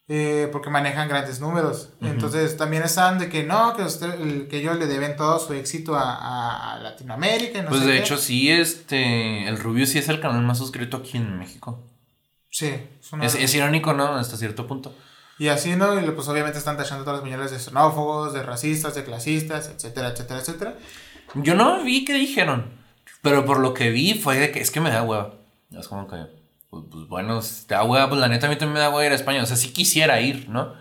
eh, porque manejan grandes números. Entonces también están de que no, que, usted, que ellos le deben todo su éxito a, a- a Latinoamérica. y no Pues sé de qué. hecho, sí, este. El Rubio sí es el canal más suscrito aquí en México. Sí, es una- Es, es irónico, ¿no? Hasta cierto punto. Y así, ¿no? Y pues obviamente están tachando todos los millones de xenófobos, de racistas, de clasistas, etcétera, etcétera, etcétera. Yo no vi qué dijeron. Pero por lo que vi fue de que es que me da hueva. Es como que. Pues, pues, bueno, si te da hueva, pues la neta a mí también me da hueva ir a España. O sea, sí quisiera ir, ¿no?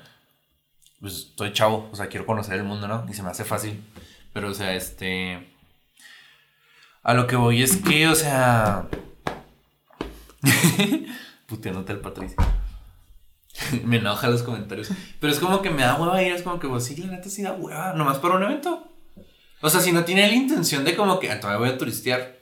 Pues estoy chavo, o sea, quiero conocer el mundo, ¿no? Y se me hace fácil. Pero, o sea, este. A lo que voy es que, o sea. Puteándote al Patricio. me enoja los comentarios. Pero es como que me da hueva ir, es como que, pues sí, la neta sí da hueva. Nomás para un evento. O sea, si no tiene la intención de como que "Ah, todavía voy a turistear,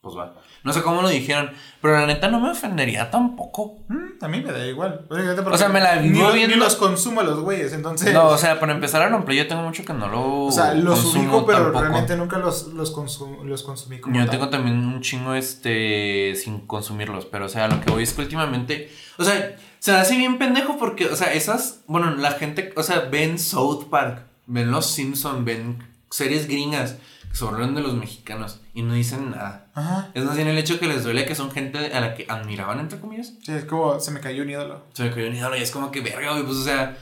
pues va. No sé cómo lo dijeron, pero la neta no me ofendería tampoco. Mm, a mí me da igual. O sea, me la ni, viendo- Ni los consumo a los güeyes, entonces. No, o sea, para empezar a Play yo tengo mucho que no lo o sea, los consumo ubico, pero tampoco. realmente nunca los, los, consum- los consumí como Yo tal. tengo también un chingo este sin consumirlos, pero o sea, lo que voy es que últimamente, o sea, se hace bien pendejo porque, o sea, esas, bueno, la gente, o sea, ven South Park, ven Los Simpson, ven series gringas que se de los mexicanos y no dicen nada. Ajá. Es más bien el hecho que les duele que son gente a la que admiraban, entre comillas. Sí, es como se me cayó un ídolo. Se me cayó un ídolo y es como que verga, güey, pues o sea,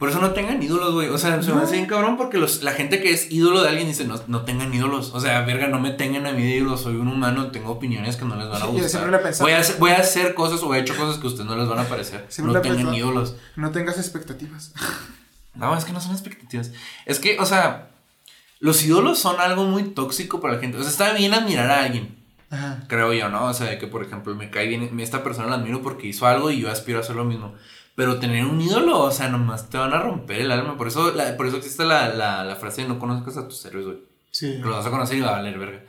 por eso no tengan ídolos, güey. O sea, se me hace bien cabrón porque los, la gente que es ídolo de alguien dice, no, no tengan ídolos. O sea, verga, no me tengan a mí de ídolo, soy un humano, tengo opiniones que no les van a yo gustar. siempre lo he pensado. Voy a, hacer, voy a hacer cosas o he hecho cosas que a ustedes no les van a parecer. Siempre no tengan pensado. ídolos. No tengas expectativas. No, es que no son expectativas. Es que, o sea, los ídolos son algo muy tóxico para la gente. O sea, está bien admirar a alguien. Ajá. Creo yo, ¿no? O sea, que por ejemplo me cae bien, esta persona la admiro porque hizo algo y yo aspiro a hacer lo mismo. Pero tener un ídolo, o sea, nomás te van a romper el alma. Por eso, la- por eso existe la, la, la frase de no conozcas a tus héroes, güey. Sí. Pero los vas a conocer y va a valer verga.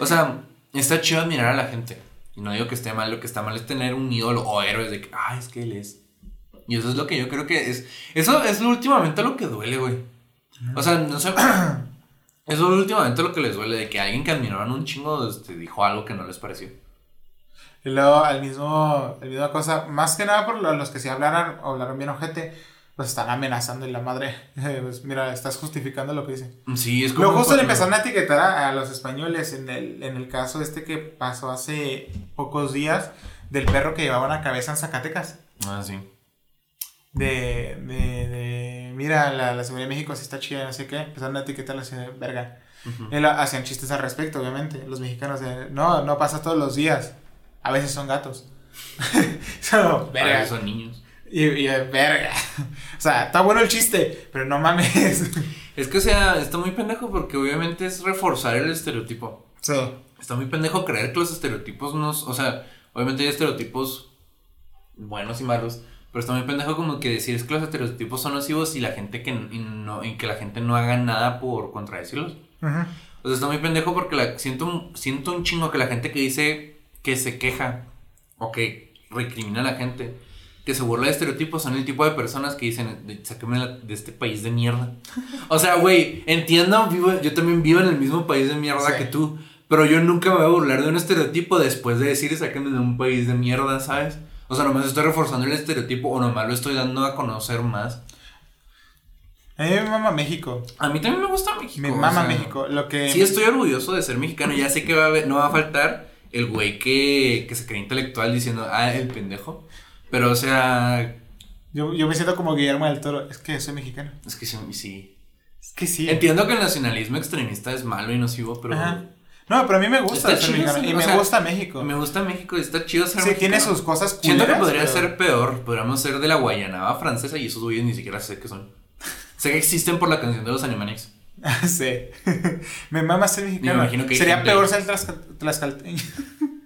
O sea, está chido admirar a la gente. Y no digo que esté mal, lo que está mal es tener un ídolo o héroes de que, ah, es que él es. Y eso es lo que yo creo que es. Eso es últimamente lo que duele, güey. O sea, no sé. Eso es últimamente lo que les duele, de que alguien que admiraban un chingo este, dijo algo que no les pareció. Y luego al mismo, la misma cosa, más que nada por lo- los que si hablaran o hablaron bien ojete, pues están amenazando y la madre. Pues mira, estás justificando lo que dicen. Sí, es como. Luego justo le empezaron a etiquetar a, a los españoles en el, en el caso este que pasó hace pocos días del perro que llevaba una cabeza en Zacatecas. Ah, sí. De, de, de mira, la, la seguridad de México sí está chida, no sé qué. Empezaron a etiquetarla así de verga. Ujú. Y lo- hacían chistes al respecto, obviamente. Los mexicanos de, no, no pasa todos los días. A veces son gatos. so, verga. eso son niños. Y, y verga. O sea, está bueno el chiste, pero no mames. Es que, o sea, está muy pendejo porque obviamente es reforzar el estereotipo. sí. Está muy pendejo creer que los estereotipos nos. O sea, obviamente hay estereotipos buenos y malos. Pero está muy pendejo como que decir es que los estereotipos son nocivos y la gente que y no, y que la gente no haga nada por contradecirlos. Ujú. O sea, está muy pendejo porque la, siento, siento un chingo que la gente que dice que se queja o que recrimina a la gente, que se burla de estereotipos, son el tipo de personas que dicen, "De- sáquenme la- de este país de mierda. O sea, güey, entiendo, vivo, yo también vivo en el mismo país de mierda Sí. que tú, pero yo nunca me voy a burlar de un estereotipo después de decir, sáquenme de un país de mierda, ¿sabes? O sea, nomás estoy reforzando el estereotipo o nomás lo estoy dando a conocer más. A mí me mama México. A mí también me gusta México. Me o mama sea, México. Lo que. Sí, estoy orgulloso de ser mexicano. Ya sé que va a haber- no va a faltar el güey que, que se cree intelectual diciendo, ah, el pendejo. Pero, o sea, Yo, yo me siento como Guillermo del Toro. Es que soy mexicano. es que sí. sí. Es que sí. Entiendo que el nacionalismo extremista es malo y nocivo, pero Ajá. No, pero a mí me gusta ser mexicano. Y o me sea, gusta México. me gusta México y está chido ser Sí, tiene mexicano. sus cosas Siento que culeras, podría pero- ser peor. Podríamos ser de la Guayanaba francesa y esos güeyes ni siquiera sé qué son. sé que existen por la canción de los Animaniacs. sí. me mama ser mexicano. Me imagino que Sería gente- peor ser tlaxcal- tlaxcalteño.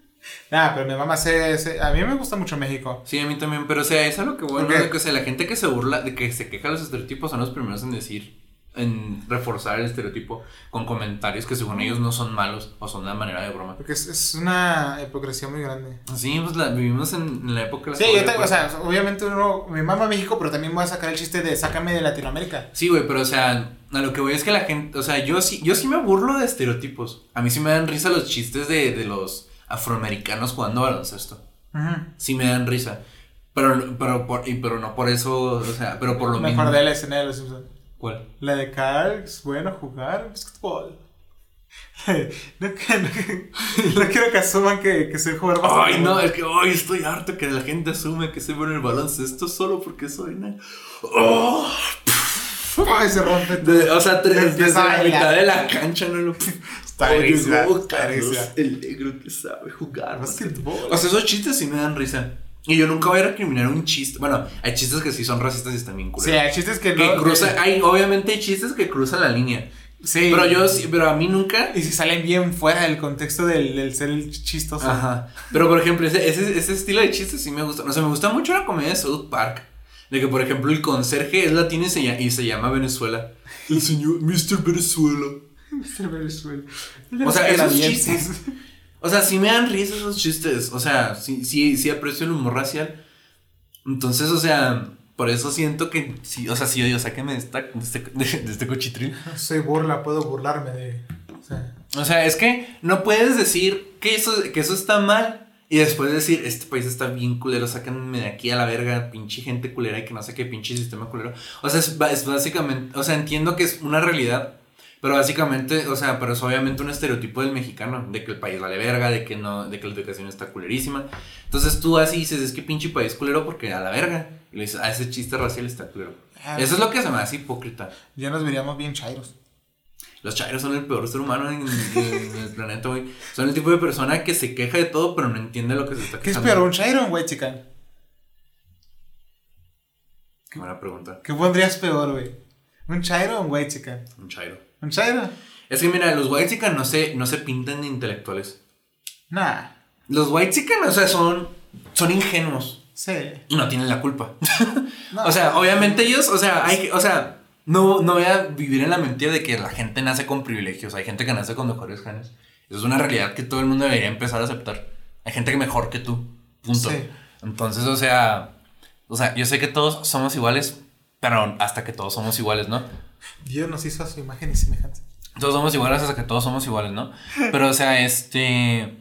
Nah, pero me mama ser, ser- A mí me gusta mucho México. Sí, a mí también, pero o sea, es a lo que bueno, que o sea, la gente que se burla, de que se queja de los estereotipos son los primeros en decir, en reforzar el estereotipo con comentarios que según ellos no son malos o son una manera de broma. Porque es, es una hipocresía muy grande. Sí, pues la, vivimos en, la época de la Sí, yo Coca-Cola. te- o sea, obviamente uno me mama México, pero también voy a sacar el chiste de sácame de Latinoamérica. Sí, güey, pero o sea, a lo que voy es que la gente, o sea, yo sí, yo sí me burlo de estereotipos. A mí sí me dan risa los chistes de, de los afroamericanos jugando baloncesto. Sí me dan risa. Pero, pero, por, y, pero no por eso, o sea, pero por lo Me mismo. acordé de la escena de los Simpsons. ¿Cuál? La de Carl, es bueno jugar basquetbol. No, no, que- no quiero que asuman que, que soy jugador Ay, basquetbol. no, es que hoy estoy harto que la gente asume que soy bueno en el baloncesto solo porque soy Oh, Ay, se rompe. de- o sea, tres, desde la mitad de la cancha no lo. Está no, Carlos, el negro que sabe jugar. Basquetbol. O sea, esos chistes sí me dan risa. Y yo nunca voy a recriminar un chiste. Bueno, hay chistes que sí son racistas y están bien Sí, culeros. hay chistes que que no. cruza, hay, obviamente hay chistes que cruzan la línea. Sí. Pero yo sí, pero a mí nunca. Y si salen bien fuera del contexto del, del ser el chistoso. Ajá. Pero por ejemplo, ese, ese, ese estilo de chistes sí me gusta. O sea, me gusta mucho la comedia de South Park. De que, por ejemplo, el conserje es latino y se, llama, y se llama Venezuela. El señor Mr. Venezuela. El Venezuela. O sea, esos chistes. O sea, sí me dan risa esos chistes. O sea, sí, sí, sí aprecio el humor racial. Entonces, o sea, por eso siento que sí, o sea, sí, odio, sáqueme de, esta, de, este, de, de este cochitril. Soy burla, puedo burlarme de. O sea, O sea, es que no puedes decir que eso, que eso está mal y después decir, este país está bien culero, sáquenme de aquí a la verga, pinche gente culera y que no sé qué pinche sistema culero. O sea, es, es básicamente, o sea, entiendo que es una realidad, pero básicamente, o sea, pero es obviamente un estereotipo del mexicano, de que el país vale verga, de que no, de que la educación está culerísima. Entonces tú así dices, es que pinche país culero porque a la verga. Y le dices, ah, ese chiste racial está culero. Ah. Eso es lo que se me hace hipócrita. ya nos veríamos bien chairos. Los chairos son el peor ser humano en, en el planeta, güey. Son el tipo de persona que se queja de todo, pero no entiende lo que se está ¿Qué es quejando. peor, un chairo o un white chican? Qué buena pregunta. ¿Qué pondrías peor, güey? ¿Un chairo o un white chican? Un chairo. ¿Un chairo? Es que mira, los white no se, no se pintan de intelectuales. Nah. Los white o sea, son, son ingenuos. Sí. Y no tienen la culpa. No. O sea, obviamente ellos, o sea, hay que, o sea, no, no voy a vivir en la mentira de que la gente nace con privilegios. Hay gente que nace con mejores genes. Eso es una realidad que todo el mundo debería empezar a aceptar. Hay gente que mejor que tú. Punto. Sí. Entonces, o sea, o sea, yo sé que todos somos iguales, pero hasta que todos somos iguales, ¿no? Dios nos hizo a su imagen y semejanza. Todos somos iguales hasta que todos somos iguales, ¿no? Pero, o sea, este.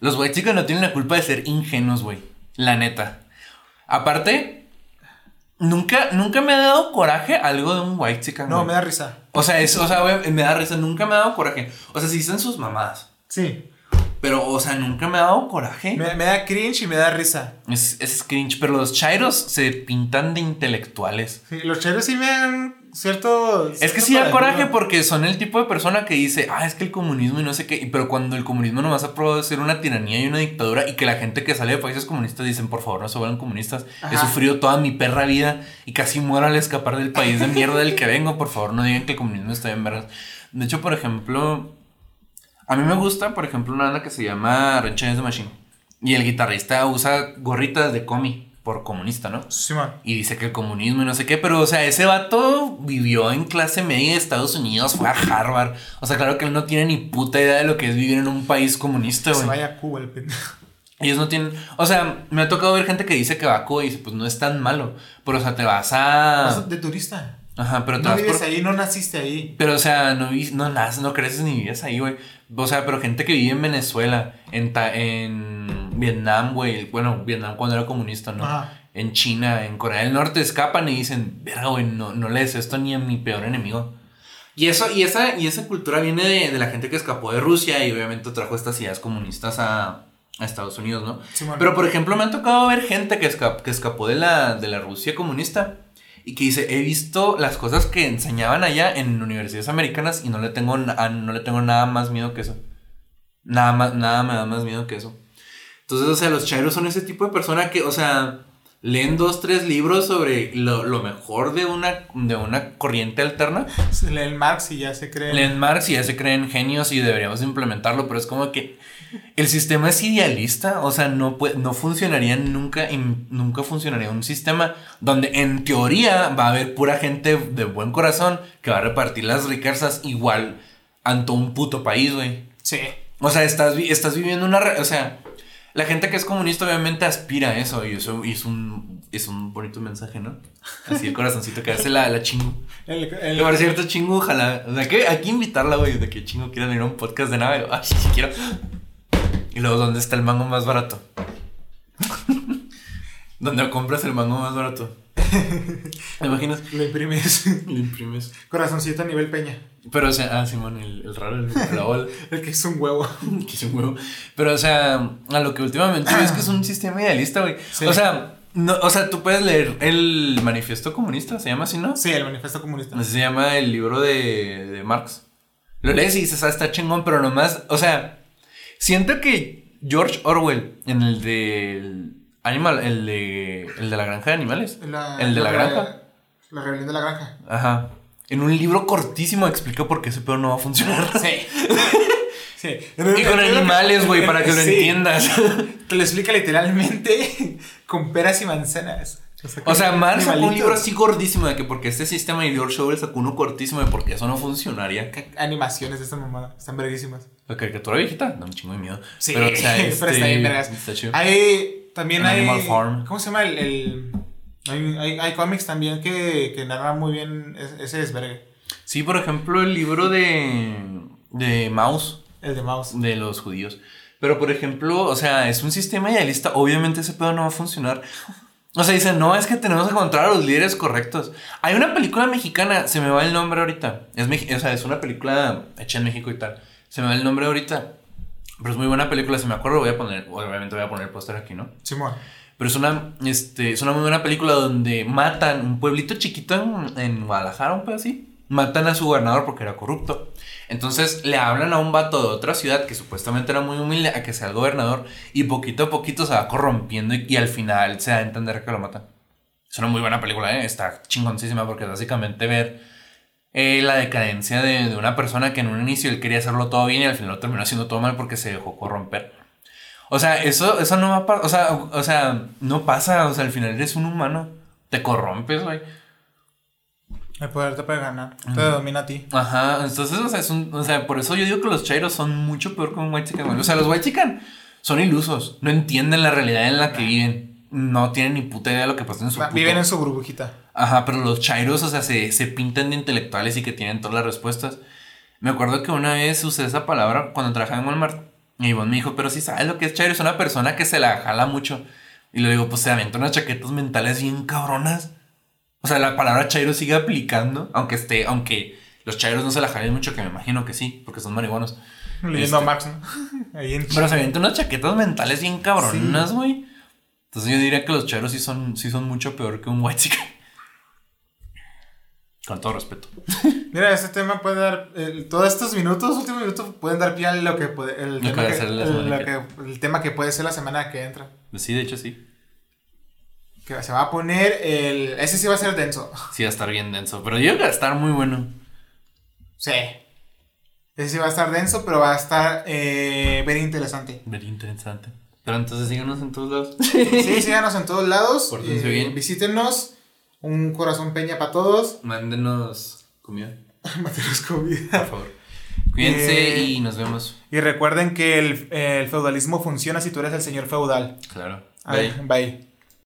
Los white chicos no tienen la culpa de ser ingenuos, güey. La neta. Aparte, nunca, nunca me ha dado coraje algo de un white chicken. No, güey. me da risa. O sea, es, o sea, güey, me da risa. Nunca me ha dado coraje. O sea, sí están sus mamadas. Sí. Pero, o sea, nunca me ha dado coraje. Me, me da cringe y me da risa. Es, es cringe. Pero los chairos se pintan de intelectuales. Sí, los chairos sí me dan cierto. Es que sí da coraje porque son el tipo de persona que dice, ah, es que el comunismo y no sé qué, pero cuando el comunismo nomás ha probado de ser una tiranía y una dictadura y que la gente que sale de países comunistas dicen, por favor, no se vuelvan comunistas, he sufrido toda mi perra vida y casi muero al escapar del país de mierda del que vengo, por favor, no digan que el comunismo está bien vergas. De hecho, por ejemplo, a mí me gusta, por ejemplo, una banda que se llama Against the Machine y el guitarrista usa gorritas de comi por comunista, ¿no? Simón. Y dice que el comunismo y no sé qué, pero o sea, ese vato vivió en clase media de Estados Unidos, fue a Harvard. O sea, claro que él no tiene ni puta idea de lo que es vivir en un país comunista, Se güey. vaya a Cuba el pendejo. Ellos no tienen, o sea, me ha tocado ver gente que dice que va a Cuba y dice, pues no es tan malo, pero o sea, te vas a Vas De turista. Ajá, pero te No vas vives por ahí, no naciste ahí. pero, o sea, no, vi- no no creces ni vives ahí, güey. O sea, pero gente que vive en Venezuela, en, Ta- en Vietnam, güey. Bueno, Vietnam cuando era comunista, ¿no? Ajá. En China, en Corea del Norte, escapan y dicen, verga, güey, no, no le des esto ni a mi peor enemigo. Y eso, y esa, y esa cultura viene de, de la gente que escapó de Rusia y obviamente trajo estas ideas comunistas a, a Estados Unidos, ¿no? Simón. Pero, por ejemplo, me han tocado ver gente que, esca- que escapó de la, de la Rusia comunista y que dice, he visto las cosas que enseñaban allá en universidades americanas y no le tengo, na- no le tengo nada más miedo que eso. Nada, más, nada me da más miedo que eso. Entonces, o sea, los chairos son ese tipo de persona que, o sea, leen dos, tres libros sobre lo, lo mejor de una, de una corriente alterna. Se lee el Marx y ya se cree. Leen Marx y ya se creen genios y deberíamos implementarlo, pero es como que el sistema es idealista, o sea, no, puede, no funcionaría nunca, y nunca funcionaría un sistema donde en teoría va a haber pura gente de buen corazón que va a repartir las riquezas igual ante un puto país, güey. Sí. O sea, estás, estás viviendo una... O sea, la gente que es comunista obviamente aspira a eso y eso y es un, es un bonito mensaje, ¿no? Así el corazoncito que hace la, la chingu. El, el- por cierto, chingo, ojalá. O sea, que hay que invitarla, güey, de que chingo quiera venir a un podcast de nave. Ay, sí quiero. Y luego, ¿dónde está el mango más barato? Donde compras el mango más barato. ¿Te imaginas? Lo imprimes. Lo imprimes. Corazoncito a nivel peña. Pero, o sea, ah, Simón, el, el raro, el, ola. El que es un huevo. que es un huevo. Pero, o sea, a lo que últimamente ves que es un sistema idealista, güey. Sí. O sea, no, o sea, tú puedes leer el manifiesto comunista, se llama así, ¿no? Sí, el manifiesto comunista. Se llama el libro de, de Marx. Lo lees y dices, ah, está chingón, pero nomás, o sea, siento que George Orwell, en el de Animal, el de, el de la granja de animales, La- el de la, la- granja, La rebelión de la granja. ajá, en un libro cortísimo explica por qué ese pedo no va a funcionar. Sí. sí. Y con animales, güey, para que lo Sí. entiendas. Te lo explica literalmente con peras y manzanas. O sea, Marx sacó un libro así gordísimo de que porque este sistema y George Orwell sacó uno cortísimo de por qué eso no funcionaría. Animaciones de esta mamada. Están verguísimas. La caricatura viejita, da un chingo de miedo. Sí, pero, o sea, pero este, está bien vergas. Está chido. Hay. También En hay. Animal Farm. ¿Cómo se llama el.? el- hay, hay, hay cómics también que, que narran muy bien es- ese desvergue. Sí, por ejemplo, el libro de, de Maus, El de Mouse. de los judíos. Pero, por ejemplo, o sea, es un sistema idealista. Obviamente ese pedo no va a funcionar. O sea, dicen, no, es que tenemos que encontrar a los líderes correctos. Hay una película mexicana, se me va el nombre ahorita. Es, o sea, es una película hecha en México y tal. Se me va el nombre ahorita. Pero es muy buena película, si me acuerdo voy a poner, obviamente voy a poner el póster aquí, ¿no? Simón. Pero es una, este, es una muy buena película donde matan un pueblito chiquito en, en Guadalajara, un pedo así. Matan a su gobernador porque era corrupto. Entonces le hablan a un vato de otra ciudad que supuestamente era muy humilde a que sea el gobernador y poquito a poquito se va corrompiendo y, al final se da a entender que lo matan. Es una muy buena película, ¿eh? está chingoncísima porque es básicamente ver eh, la decadencia de, de una persona que en un inicio él quería hacerlo todo bien y al final lo terminó haciendo todo mal porque se dejó corromper. O sea, eso, eso no va a pasar. O sea, o sea, no pasa. O sea, al final eres un humano. Te corrompes, güey. El poder te puede ganar. Te domina a ti. Ajá. Entonces, o sea, es un, o sea, por eso yo digo que los chairos son mucho peor que un white chicken, güey. O sea, los white chicken son ilusos. No entienden la realidad en la que viven. No tienen ni puta idea de lo que pasa en su puto- Viven en su burbujita. Ajá, pero los chairos, o sea, se, se pintan de intelectuales y que tienen todas las respuestas. Me acuerdo que una vez usé esa palabra cuando trabajaba en Walmart. Y Ivonne me dijo, pero si sabes lo que es chairo, es una persona que se la jala mucho. Y le digo, pues se aventa unas chaquetas mentales bien cabronas. O sea, la palabra chairo sigue aplicando, aunque esté, aunque los chairos no se la jalen mucho, que me imagino que sí, porque son marihuanos. Leyendo Este- a Marx, ¿no? Ahí en Pero se avientan unas chaquetas mentales bien cabronas, güey. Entonces yo diría que los chairos sí son, sí son mucho peor que un white chicken. Con todo respeto. Mira, este tema puede dar. todos estos minutos, últimos minutos, pueden dar pie a lo que puede. El, tema que, ser la el- semana lo que- que- el tema que puede ser la semana que entra. Sí, de hecho sí. Que se va a poner el. Ese sí va a ser denso. Sí va a estar bien denso. Pero yo creo que va a estar muy bueno. Sí. Ese sí va a estar denso, pero va a estar eh, bien interesante. Very interesante. Pero entonces síganos en todos lados. Sí, síganos en todos lados. Pórtense eh, bien. Visítenos. Un corazón peña para todos. Mándenos comida, por comida. favor. Cuídense Eh, y nos vemos. Y recuerden que el, el feudalismo funciona si tú eres el señor feudal. Claro. Ver, bye.